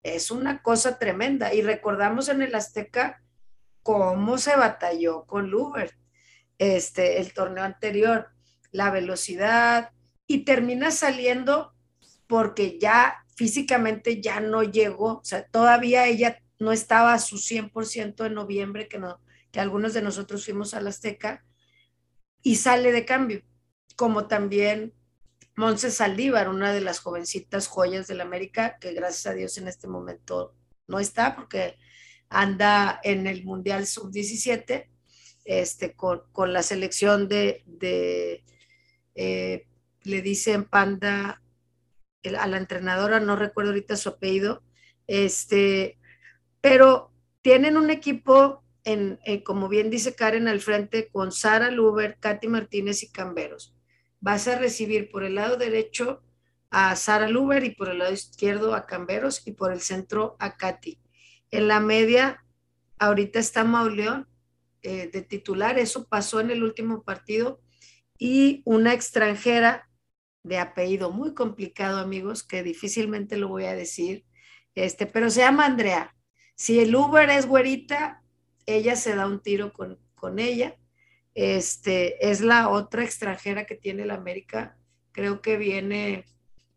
es una cosa tremenda. Y recordamos en el Azteca cómo se batalló con Lubert, este, el torneo anterior, la velocidad, y termina saliendo porque ya físicamente ya no llegó, o sea, todavía ella no estaba a su 100% en noviembre, que, no, que algunos de nosotros fuimos al Azteca, y sale de cambio, como también Monse Saldívar, una de las jovencitas joyas del América, que gracias a Dios en este momento no está porque anda en el Mundial Sub-17 este, con, la selección de, eh, le dicen Panda a la entrenadora, no recuerdo ahorita su apellido, este, pero tienen un equipo en, eh, como bien dice Karen, al frente con Sara Luber, Katy Martínez y Camberos. Vas a recibir por el lado derecho a Sara Luber y por el lado izquierdo a Camberos y por el centro a Katy. En la media, ahorita está Mauleón eh, de titular, eso pasó en el último partido, y una extranjera de apellido muy complicado, amigos, que difícilmente lo voy a decir, este, pero se llama Andrea. Si el Uber es güerita, ella se da un tiro con, con ella. Este, es la otra extranjera que tiene la América, creo que viene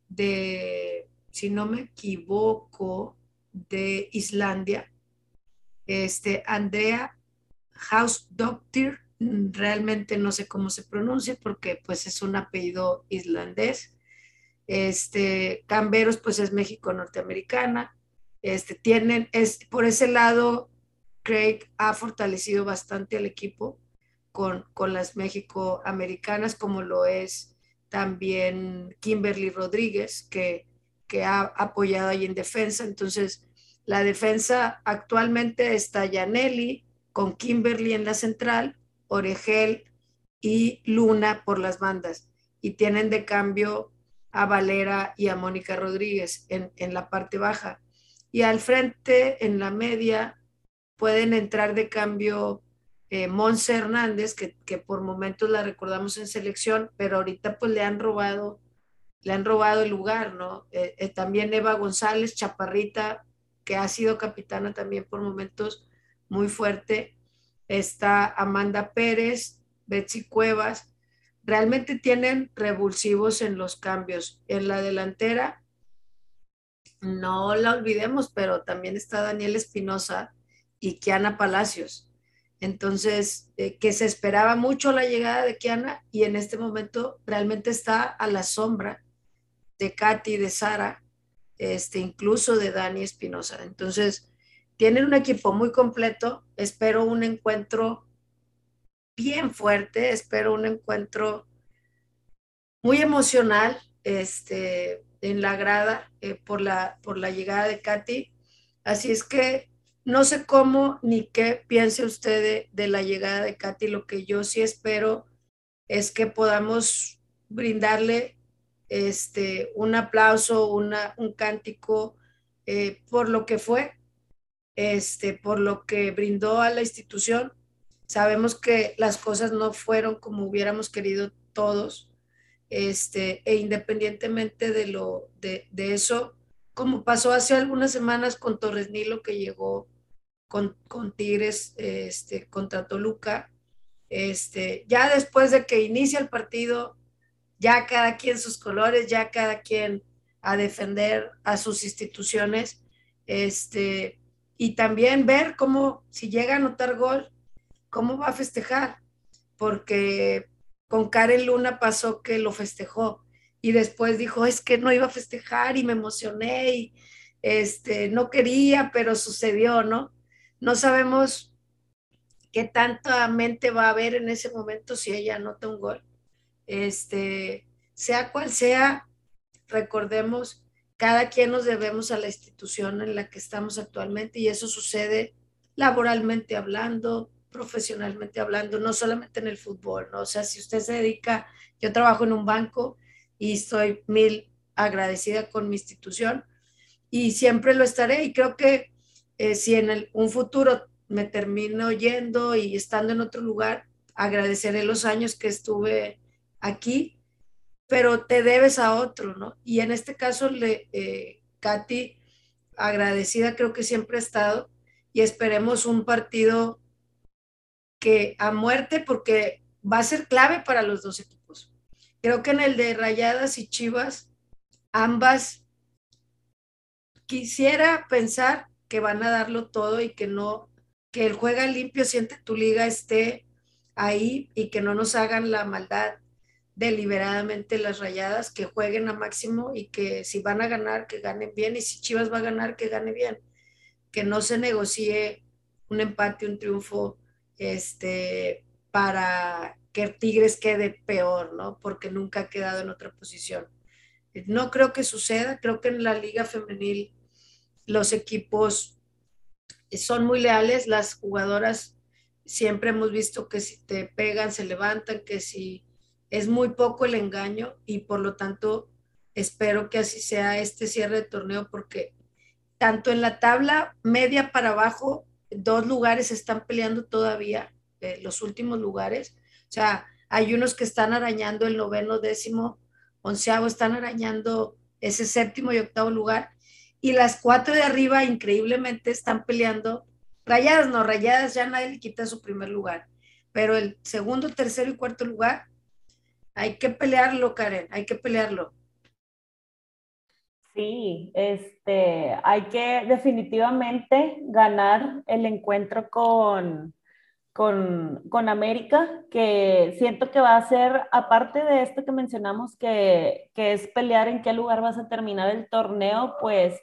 de, si no me equivoco, de Islandia. Este, Andrea House Doctor, realmente no sé cómo se pronuncia porque pues es un apellido islandés. Este, Camberos pues es México norteamericana. Este, tienen, es, por ese lado, Craig ha fortalecido bastante al equipo con, con las México americanas, como lo es también Kimberly Rodríguez, que, que ha apoyado ahí en defensa. Entonces, la defensa actualmente está Yaneli, con Kimberly en la central, Oregel y Luna por las bandas. Y tienen de cambio a Valera y a Mónica Rodríguez en, la parte baja. Y al frente, en la media, pueden entrar de cambio eh, Monse Hernández, que, por momentos la recordamos en selección, pero ahorita pues le han robado, le han robado el lugar, ¿no? Eh, eh, también Eva González, Chaparrita, que ha sido capitana también por momentos muy fuerte. Está Amanda Pérez, Betsy Cuevas. Realmente tienen revulsivos en los cambios. En la delantera, no la olvidemos, pero también está Daniel Espinosa y Kiana Palacios. Entonces, eh, que se esperaba mucho la llegada de Kiana y en este momento realmente está a la sombra de Katy, de Sara, este, incluso de Dani Espinosa. Entonces, tienen un equipo muy completo. Espero un encuentro bien fuerte, espero un encuentro muy emocional este, en la grada eh, por, la, por la llegada de Katy. Así es que no sé cómo ni qué piense usted de, la llegada de Katy. Lo que yo sí espero es que podamos brindarle este, un aplauso, una, un cántico eh, por lo que fue, este, por lo que brindó a la institución. Sabemos que las cosas no fueron como hubiéramos querido todos, este, e independientemente de, lo, de, eso, como pasó hace algunas semanas con Torres Nilo, que llegó con, con Tigres este, contra Toluca, este, ya después de que inicia el partido, ya cada quien sus colores, ya cada quien a defender a sus instituciones, este, y también ver cómo, si llega a anotar gol, cómo va a festejar, porque con Karen Luna pasó que lo festejó y después dijo, es que no iba a festejar y me emocioné y este, no quería, pero sucedió, ¿no? No sabemos qué tanta mente va a haber en ese momento si ella anota un gol. Este, sea cual sea, recordemos cada quien nos debemos a la institución en la que estamos actualmente y eso sucede laboralmente hablando, profesionalmente hablando, no solamente en el fútbol, ¿no? O sea, si usted se dedica, yo trabajo en un banco y estoy mil agradecida con mi institución y siempre lo estaré y creo que eh, si en un futuro me termino yendo y estando en otro lugar, agradeceré los años que estuve aquí pero te debes a otro, ¿no? Y en este caso, le, eh, Katy, agradecida creo que siempre ha estado y esperemos un partido que a muerte porque va a ser clave para los dos equipos. Creo que en el de Rayadas y Chivas, ambas quisiera pensar que van a darlo todo y que no, que el juega limpio, siente tu liga esté ahí y que no nos hagan la maldad deliberadamente las rayadas, que jueguen a máximo y que si van a ganar, que ganen bien, y si Chivas va a ganar, que gane bien, que no se negocie un empate, un triunfo, este, para que Tigres quede peor, ¿no? Porque nunca ha quedado en otra posición. No creo que suceda, creo que en la liga femenil los equipos son muy leales, las jugadoras siempre hemos visto que si te pegan, se levantan, que si es muy poco el engaño y por lo tanto espero que así sea este cierre de torneo porque tanto en la tabla media para abajo, dos lugares están peleando todavía, eh, los últimos lugares. O sea, hay unos que están arañando el noveno, décimo, onceavo, están arañando ese séptimo y octavo lugar. Y las cuatro de arriba, increíblemente, están peleando. Rayadas, no, rayadas ya nadie le quita su primer lugar. Pero el segundo, tercero y cuarto lugar, hay que pelearlo, Karen, hay que pelearlo. Sí, este, hay que definitivamente ganar el encuentro con, con, con, América, que siento que va a ser, aparte de esto que mencionamos, que, que, es pelear en qué lugar vas a terminar el torneo, pues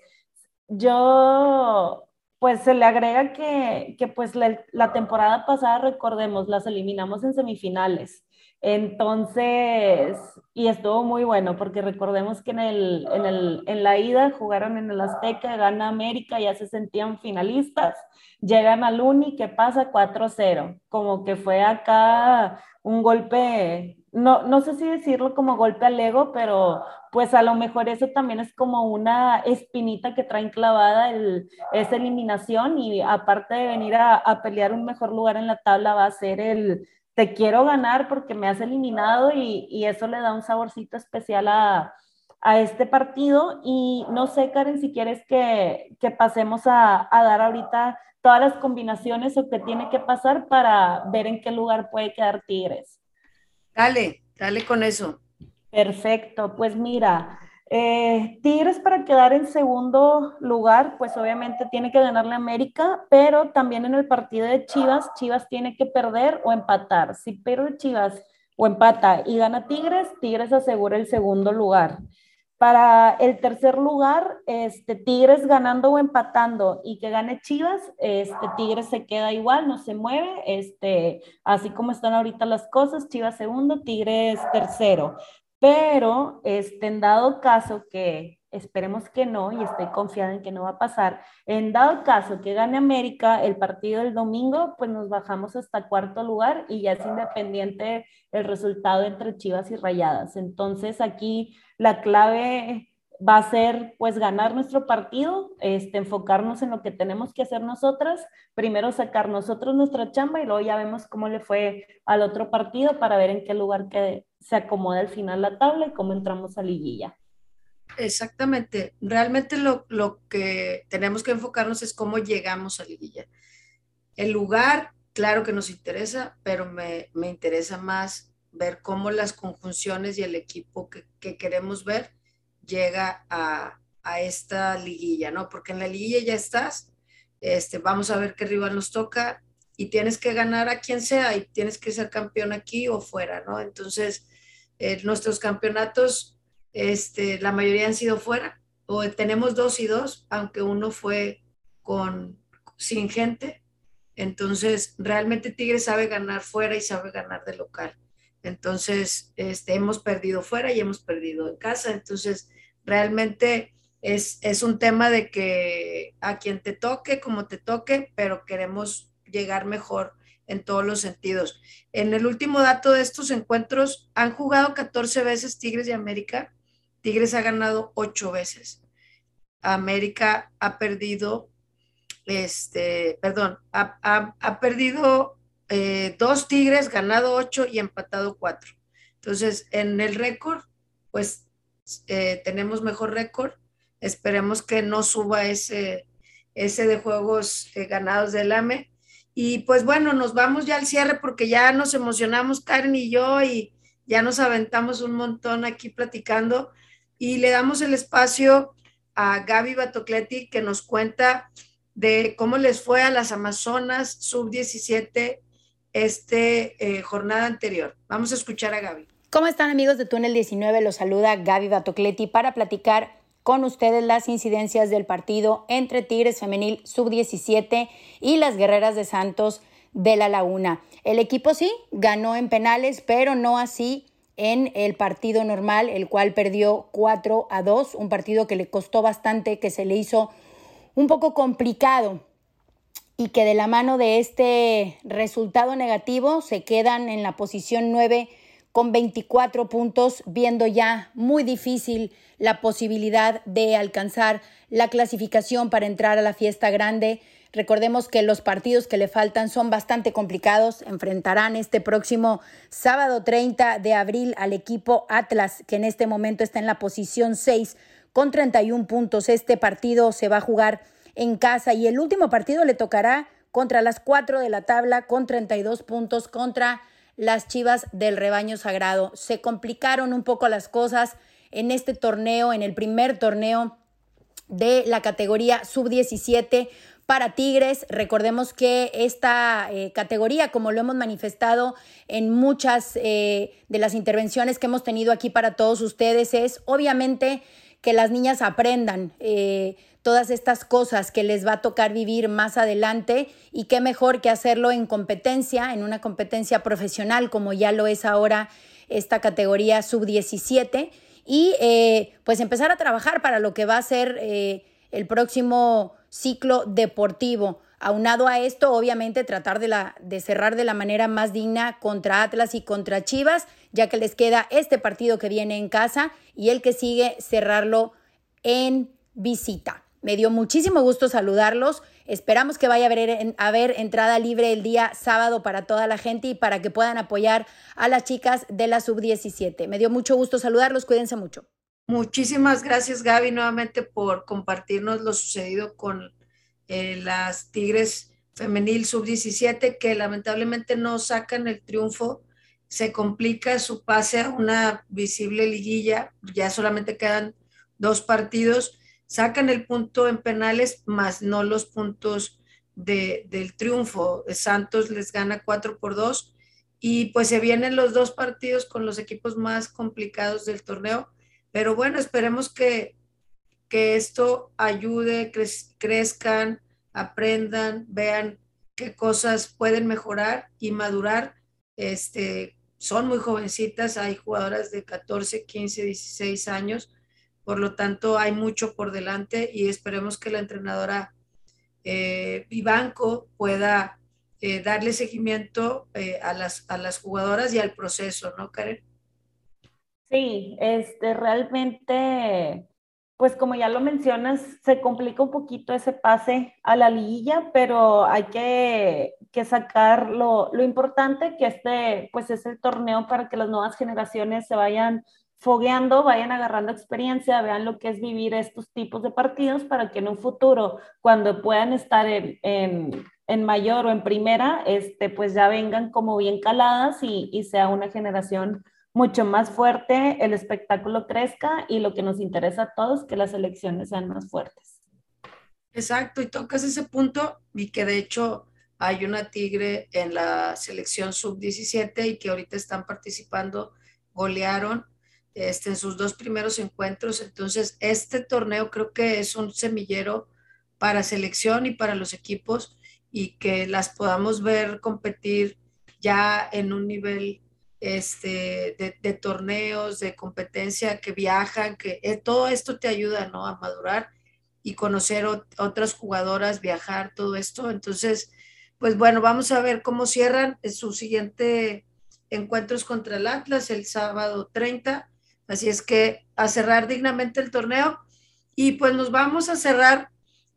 yo, pues se le agrega que, que pues la, la temporada pasada, recordemos, las eliminamos en semifinales. Entonces, y estuvo muy bueno, porque recordemos que en, el, en, el, en la ida jugaron en el Azteca, gana América, ya se sentían finalistas, llegan al Uni, que pasa 4-0, como que fue acá un golpe, no, no sé si decirlo como golpe al ego, pero pues a lo mejor eso también es como una espinita que traen clavada el, esa eliminación y aparte de venir a, a pelear un mejor lugar en la tabla va a ser el te quiero ganar porque me has eliminado y, eso le da un saborcito especial a, este partido. Y no sé, Karen, si quieres que, pasemos a, dar ahorita todas las combinaciones o qué tiene que pasar para ver en qué lugar puede quedar Tigres. Dale, dale con eso. Perfecto, pues mira, eh, Tigres para quedar en segundo lugar, pues obviamente tiene que ganarle a América, pero también en el partido de Chivas, Chivas tiene que perder o empatar. Si pierde Chivas o empata y gana Tigres, Tigres asegura el segundo lugar. Para el tercer lugar, este, Tigres ganando o empatando y que gane Chivas, este, Tigres se queda igual, no se mueve, este, así como están ahorita las cosas, Chivas segundo, Tigres tercero. Pero este, en dado caso que esperemos que no, y estoy confiada en que no va a pasar, en dado caso que gane América el partido del domingo, pues nos bajamos hasta cuarto lugar y ya es independiente el resultado entre Chivas y Rayadas. Entonces aquí la clave va a ser pues ganar nuestro partido, este, enfocarnos en lo que tenemos que hacer nosotras, primero sacar nosotros nuestra chamba y luego ya vemos cómo le fue al otro partido para ver en qué lugar que se acomoda al final la tabla y cómo entramos a liguilla. Exactamente, realmente lo, lo que tenemos que enfocarnos es cómo llegamos a liguilla. El lugar, claro que nos interesa, pero me, me interesa más ver cómo las conjunciones y el equipo que, que queremos ver llega a, esta liguilla, ¿no? Porque en la liguilla ya estás, este, vamos a ver qué rival nos toca y tienes que ganar a quien sea y tienes que ser campeón aquí o fuera, ¿no? Entonces, eh, nuestros campeonatos, este, la mayoría han sido fuera, o tenemos dos y dos, aunque uno fue con sin gente. Entonces, realmente Tigre sabe ganar fuera y sabe ganar de local. Entonces, este, hemos perdido fuera y hemos perdido en casa. Entonces, realmente es, es un tema de que a quien te toque, como te toque, pero queremos llegar mejor en todos los sentidos. En el último dato de estos encuentros, han jugado 14 veces Tigres y América. Tigres ha ganado 8 veces. América ha perdido, este, perdón, ha perdido eh, dos Tigres, ganado ocho y empatado cuatro. Entonces, en el récord, pues eh, tenemos mejor récord. Esperemos que no suba ese, ese de juegos eh, ganados del AME. Y pues bueno, nos vamos ya al cierre porque ya nos emocionamos Karen y yo y ya nos aventamos un montón aquí platicando y le damos el espacio a Gaby Batocletti que nos cuenta de cómo les fue a las Amazonas sub-17 este eh, jornada anterior. Vamos a escuchar a Gaby. ¿Cómo están amigos de Túnel 19? Los saluda Gaby Batocleti para platicar con ustedes las incidencias del partido entre Tigres Femenil Sub-17 y las Guerreras de Santos de la Laguna. El equipo sí ganó en penales, pero no así en el partido normal, el cual perdió 4 a 2, un partido que le costó bastante, que se le hizo un poco complicado y que de la mano de este resultado negativo se quedan en la posición 9 con 24 puntos, viendo ya muy difícil la posibilidad de alcanzar la clasificación para entrar a la fiesta grande. Recordemos que los partidos que le faltan son bastante complicados. Enfrentarán este próximo sábado 30 de abril al equipo Atlas, que en este momento está en la posición 6 con 31 puntos. Este partido se va a jugar en casa y el último partido le tocará contra las 4 de la tabla con 32 puntos contra las Chivas del Rebaño Sagrado. Se complicaron un poco las cosas en este torneo, en el primer torneo de la categoría sub-17 para Tigres. Recordemos que esta eh, categoría, como lo hemos manifestado en muchas eh, de las intervenciones que hemos tenido aquí para todos ustedes, es obviamente que las niñas aprendan. Eh, todas estas cosas que les va a tocar vivir más adelante y qué mejor que hacerlo en competencia, en una competencia profesional como ya lo es ahora esta categoría sub-17 y eh, pues empezar a trabajar para lo que va a ser eh, el próximo ciclo deportivo. Aunado a esto, obviamente tratar de, la, de cerrar de la manera más digna contra Atlas y contra Chivas, ya que les queda este partido que viene en casa y el que sigue cerrarlo en visita. Me dio muchísimo gusto saludarlos. Esperamos que vaya a haber, entrada libre el día sábado para toda la gente y para que puedan apoyar a las chicas de la sub-17. Me dio mucho gusto saludarlos. Cuídense mucho. Muchísimas gracias, Gaby, nuevamente por compartirnos lo sucedido con eh, las Tigres Femenil Sub-17, que lamentablemente no sacan el triunfo. Se complica su pase a una visible liguilla. Ya solamente quedan dos partidos sacan el punto en penales, más no los puntos del triunfo. Santos les gana 4 por 2 y pues se vienen los dos partidos con los equipos más complicados del torneo. Pero bueno, esperemos que, que esto ayude, crezcan, aprendan, vean qué cosas pueden mejorar y madurar. Este, son muy jovencitas, hay jugadoras de 14, 15, 16 años por lo tanto, hay mucho por delante y esperemos que la entrenadora eh, Vivanco pueda eh, darle seguimiento eh, a, las, a las jugadoras y al proceso, ¿no, Karen? Sí, este, realmente, pues como ya lo mencionas, se complica un poquito ese pase a la liguilla, pero hay que, que sacar lo, lo importante que este, pues es el torneo para que las nuevas generaciones se vayan fogueando, vayan agarrando experiencia, vean lo que es vivir estos tipos de partidos para que en un futuro, cuando puedan estar en, en, mayor o en primera, este, pues ya vengan como bien caladas y, y sea una generación mucho más fuerte, el espectáculo crezca y lo que nos interesa a todos, que las elecciones sean más fuertes. Exacto, y tocas ese punto y que de hecho hay una tigre en la selección sub-17 y que ahorita están participando, golearon este, en sus dos primeros encuentros. Entonces, este torneo creo que es un semillero para selección y para los equipos y que las podamos ver competir ya en un nivel este, de, torneos, de competencia, que viajan, que eh, todo esto te ayuda ¿no? a madurar y conocer otras jugadoras, viajar, todo esto. Entonces, pues bueno, vamos a ver cómo cierran su siguiente encuentros contra el Atlas el sábado 30 Así es que a cerrar dignamente el torneo y pues nos vamos a cerrar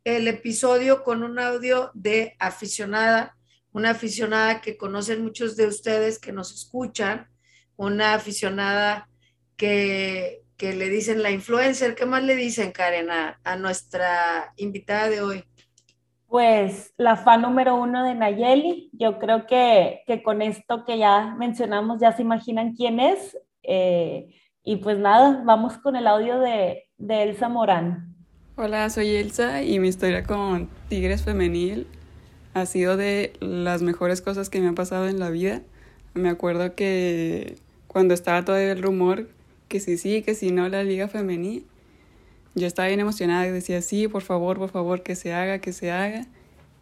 el episodio con un audio de aficionada, una aficionada que conocen muchos de ustedes que nos escuchan, una aficionada que, le dicen la influencer. ¿Qué más le dicen, Karen, a, a nuestra invitada de hoy? Pues la fan número uno de Nayeli, yo creo que, que, con esto que ya mencionamos ya se imaginan quién es. Eh, y pues nada, vamos con el audio de, Elsa Morán. Hola, soy Elsa y mi historia con Tigres Femenil ha sido de las mejores cosas que me han pasado en la vida. Me acuerdo que cuando estaba todavía el rumor que sí, sí, que si no la liga femenil, yo estaba bien emocionada y decía, sí, por favor, por favor, que se haga, que se haga.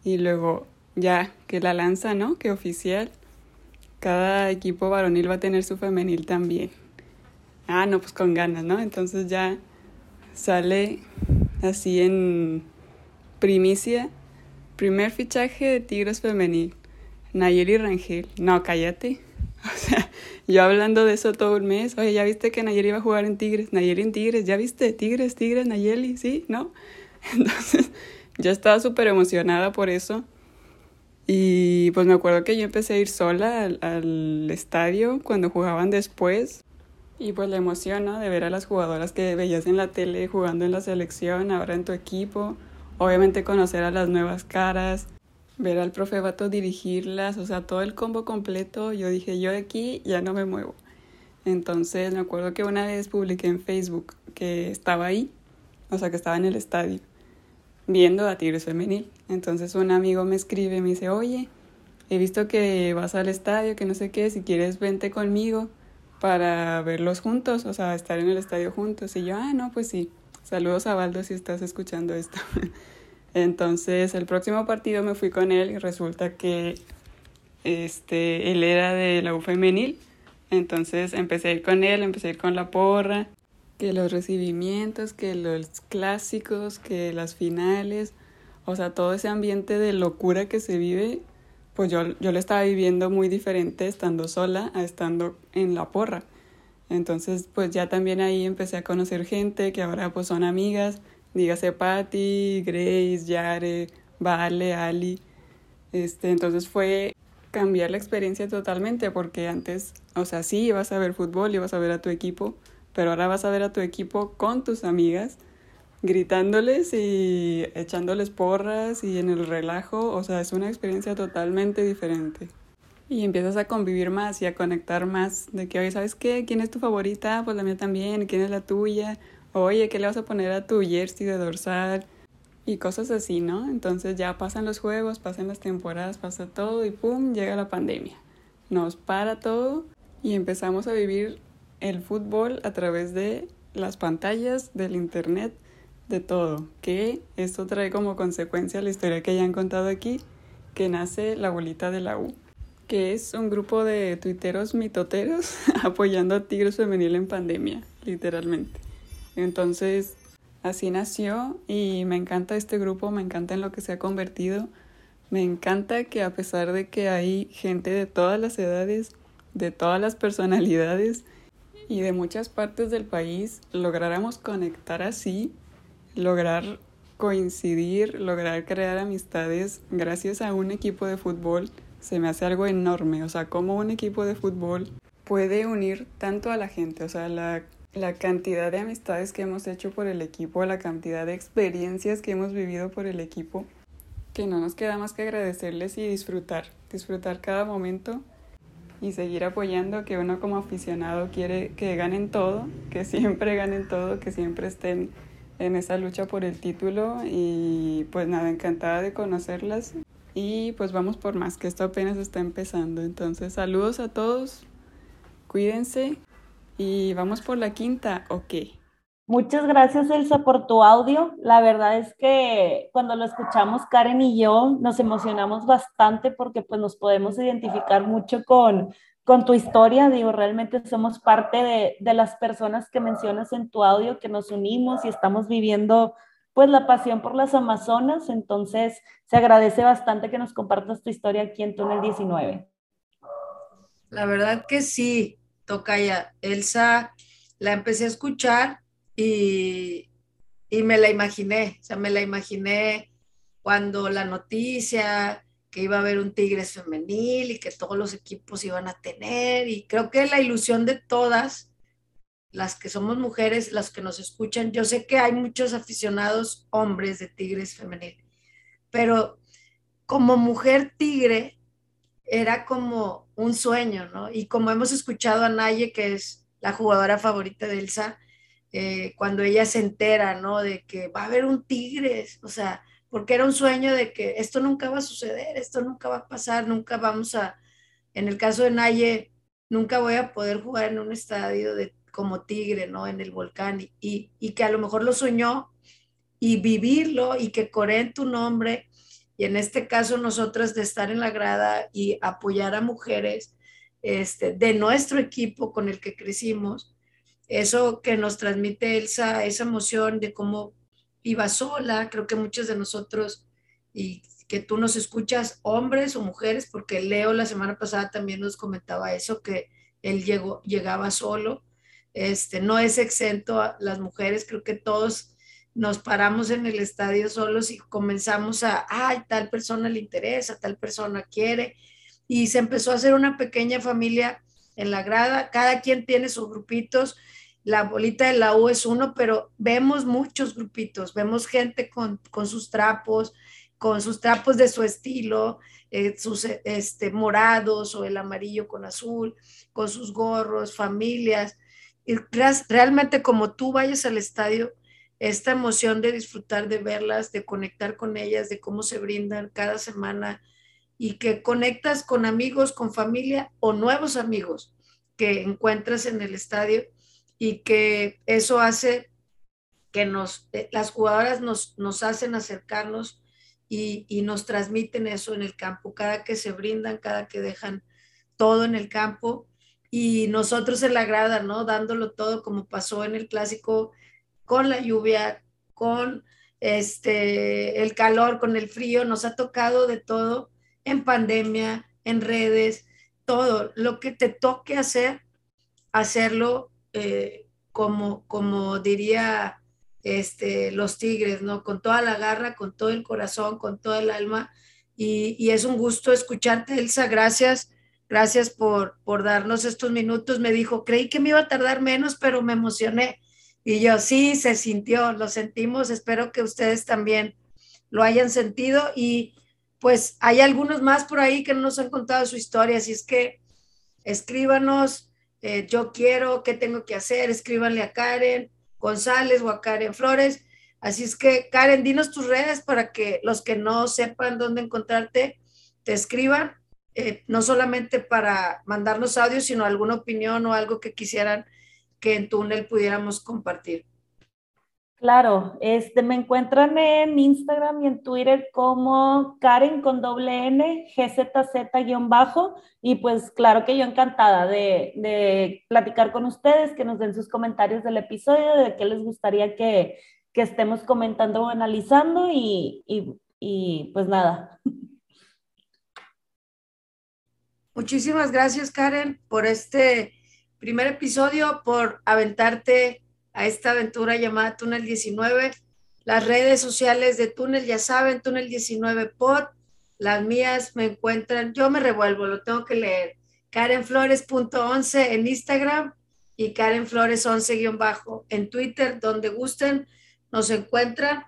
Y luego ya que la lanza, ¿no? Que oficial, cada equipo varonil va a tener su femenil también ah, no, pues con ganas, ¿no? Entonces ya sale así en primicia, Primer fichaje de Tigres femenil. Nayeli Rangel. No, cállate. *laughs* O sea, yo hablando de eso todo el mes. Oye, ¿ya viste que Nayeli iba a jugar en Tigres? Nayeli en Tigres, ¿ya viste? Tigres, Tigres, Nayeli, ¿sí? ¿No? *laughs* Entonces, yo estaba súper emocionada por eso. Y pues me acuerdo que yo empecé a ir sola al, al, estadio cuando jugaban después. Y pues la emoción, ¿no? De ver a las jugadoras que veías en la tele jugando en la selección, ahora en tu equipo. Obviamente conocer a las nuevas caras, ver al profe Bato dirigirlas, o sea, todo el combo completo. Yo dije, yo aquí ya no me muevo. Entonces me acuerdo que una vez publiqué en Facebook que estaba ahí, o sea, que estaba en el estadio viendo a Tigres Femenil. Entonces un amigo me escribe, me dice, oye, he visto que vas al estadio, que no sé qué, si quieres vente conmigo para verlos juntos, o sea, estar en el estadio juntos. Y yo, ah, no, pues sí. Saludos a Baldo si estás escuchando esto. *laughs* Entonces el próximo partido me fui con él y resulta que este, él era de la U femenil. Entonces empecé a ir con él, empecé a ir con la porra que los recibimientos, que los clásicos, que las finales, o sea, todo ese ambiente de locura que se vive, pues yo, yo lo estaba viviendo muy diferente estando sola a estando en la porra. Entonces, pues ya también ahí empecé a conocer gente que ahora pues son amigas, dígase Patty, Grace, Yare, Vale, Ali. Este, entonces fue cambiar la experiencia totalmente porque antes, o sea, sí ibas a ver fútbol, ibas a ver a tu equipo, pero ahora vas a ver a tu equipo con tus amigas, gritándoles y echándoles porras y en el relajo, o sea, es una experiencia totalmente diferente. Y empiezas a convivir más y a conectar más de que, oye, ¿sabes qué? ¿Quién es tu favorita? Pues la mía también. ¿Quién es la tuya? Oye, ¿qué le vas a poner a tu jersey de dorsal? Y cosas así, ¿no? Entonces ya pasan los juegos, pasan las temporadas, pasa todo y ¡pum! llega la pandemia. Nos para todo y empezamos a vivir el fútbol a través de las pantallas, del internet, de todo. Que esto trae como consecuencia la historia que ya han contado aquí, que nace la bolita de la U, que es un grupo de tuiteros mitoteros *laughs* apoyando a Tigres Femenil en pandemia, literalmente. Entonces, así nació y me encanta este grupo, me encanta en lo que se ha convertido. Me encanta que a pesar de que hay gente de todas las edades, de todas las personalidades, y de muchas partes del país lográramos conectar así, lograr coincidir, lograr crear amistades gracias a un equipo de fútbol, se me hace algo enorme. O sea, cómo un equipo de fútbol puede unir tanto a la gente. O sea, la, la cantidad de amistades que hemos hecho por el equipo, la cantidad de experiencias que hemos vivido por el equipo, que no nos queda más que agradecerles y disfrutar, disfrutar cada momento y seguir apoyando que uno como aficionado quiere que ganen todo, que siempre ganen todo, que siempre estén en esa lucha por el título y pues nada, encantada de conocerlas y pues vamos por más, que esto apenas está empezando. Entonces saludos a todos, cuídense y vamos por la quinta, ok. Muchas gracias, Elsa, por tu audio. La verdad es que cuando lo escuchamos, Karen y yo nos emocionamos bastante porque pues nos podemos identificar mucho con, con tu historia. Digo, realmente somos parte de, de las personas que mencionas en tu audio, que nos unimos y estamos viviendo pues la pasión por las Amazonas. Entonces, se agradece bastante que nos compartas tu historia aquí en Túnel 19. La verdad que sí, Tocaya. Elsa, la empecé a escuchar y, y me la imaginé, o sea, me la imaginé cuando la noticia que iba a haber un Tigres femenil y que todos los equipos iban a tener y creo que la ilusión de todas las que somos mujeres, las que nos escuchan, yo sé que hay muchos aficionados hombres de Tigres femenil, pero como mujer tigre era como un sueño, ¿no? Y como hemos escuchado a Naye, que es la jugadora favorita de Elsa, eh, cuando ella se entera, ¿no? De que va a haber un Tigres, o sea, porque era un sueño de que esto nunca va a suceder, esto nunca va a pasar, nunca vamos a, en el caso de Naye, nunca voy a poder jugar en un estadio de, como Tigre, ¿no? En el volcán, y, y que a lo mejor lo soñó y vivirlo y que coreen tu nombre, y en este caso nosotras de estar en la grada y apoyar a mujeres este, de nuestro equipo con el que crecimos, eso que nos transmite Elsa, esa emoción de cómo iba sola, creo que muchos de nosotros, y que tú nos escuchas, hombres o mujeres, porque Leo la semana pasada también nos comentaba eso, que él llegó, llegaba solo. Este, no es exento a las mujeres, creo que todos nos paramos en el estadio solos y comenzamos a, ay, tal persona le interesa, tal persona quiere, y se empezó a hacer una pequeña familia en la grada, cada quien tiene sus grupitos, la bolita de la U es uno, pero vemos muchos grupitos, vemos gente con, sus trapos, con sus trapos de su estilo, eh, sus este, morados o el amarillo con azul, con sus gorros, familias. Y realmente como tú vayas al estadio, esta emoción de disfrutar de verlas, de conectar con ellas, de cómo se brindan cada semana y que conectas con amigos, con familia o nuevos amigos que encuentras en el estadio y que eso hace que nos, eh, las jugadoras nos, nos hacen acercarnos y, y, nos transmiten eso en el campo, cada que se brindan, cada que dejan todo en el campo y nosotros en la grada, ¿no? Dándolo todo como pasó en el clásico con la lluvia, con este, el calor, con el frío, nos ha tocado de todo en pandemia, en redes, todo lo que te toque hacer, hacerlo eh, como, como diría este, los tigres, ¿no? Con toda la garra, con todo el corazón, con todo el alma. Y, y es un gusto escucharte, Elsa. Gracias, gracias por, por darnos estos minutos. Me dijo, creí que me iba a tardar menos, pero me emocioné. Y yo, sí, se sintió, lo sentimos. Espero que ustedes también lo hayan sentido. Y pues hay algunos más por ahí que no nos han contado su historia. Así es que escríbanos eh, yo quiero, qué tengo que hacer, escríbanle a Karen González o a Karen Flores. Así es que, Karen, dinos tus redes para que los que no sepan dónde encontrarte te escriban, eh, no solamente para mandarnos audio, sino alguna opinión o algo que quisieran que en Túnel pudiéramos compartir. Claro, este, me encuentran en Instagram y en Twitter como Karen con doble N, GZZ-bajo, y pues claro que yo encantada de, platicar con ustedes, que nos den sus comentarios del episodio, de qué les gustaría que, estemos comentando o analizando, y, y pues nada. Muchísimas gracias, Karen, por este primer episodio, por aventarte a esta aventura llamada Túnel 19. Las redes sociales de Túnel, ya saben, Túnel 19 Pod. Las mías me encuentran, yo me revuelvo, lo tengo que leer. KarenFlores.11 en Instagram y Karen Flores 11-bajo en Twitter, donde gusten, nos encuentran.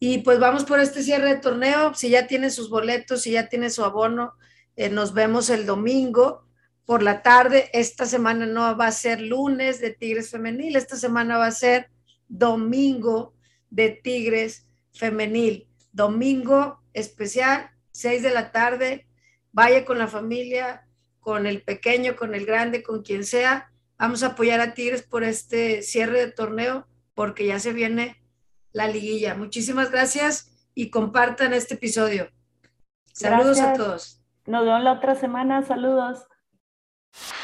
Y pues vamos por este cierre de torneo. Si ya tiene sus boletos, si ya tiene su abono, eh, nos vemos el domingo por la tarde. Esta semana no va a ser lunes de Tigres Femenil, esta semana va a ser domingo de Tigres Femenil. Domingo especial, 6 de la tarde. Vaya con la familia, con el pequeño, con el grande, con quien sea. Vamos a apoyar a Tigres por este cierre de torneo porque ya se viene la liguilla. Muchísimas gracias y compartan este episodio. Saludos a todos. Nos vemos la otra semana. Saludos. you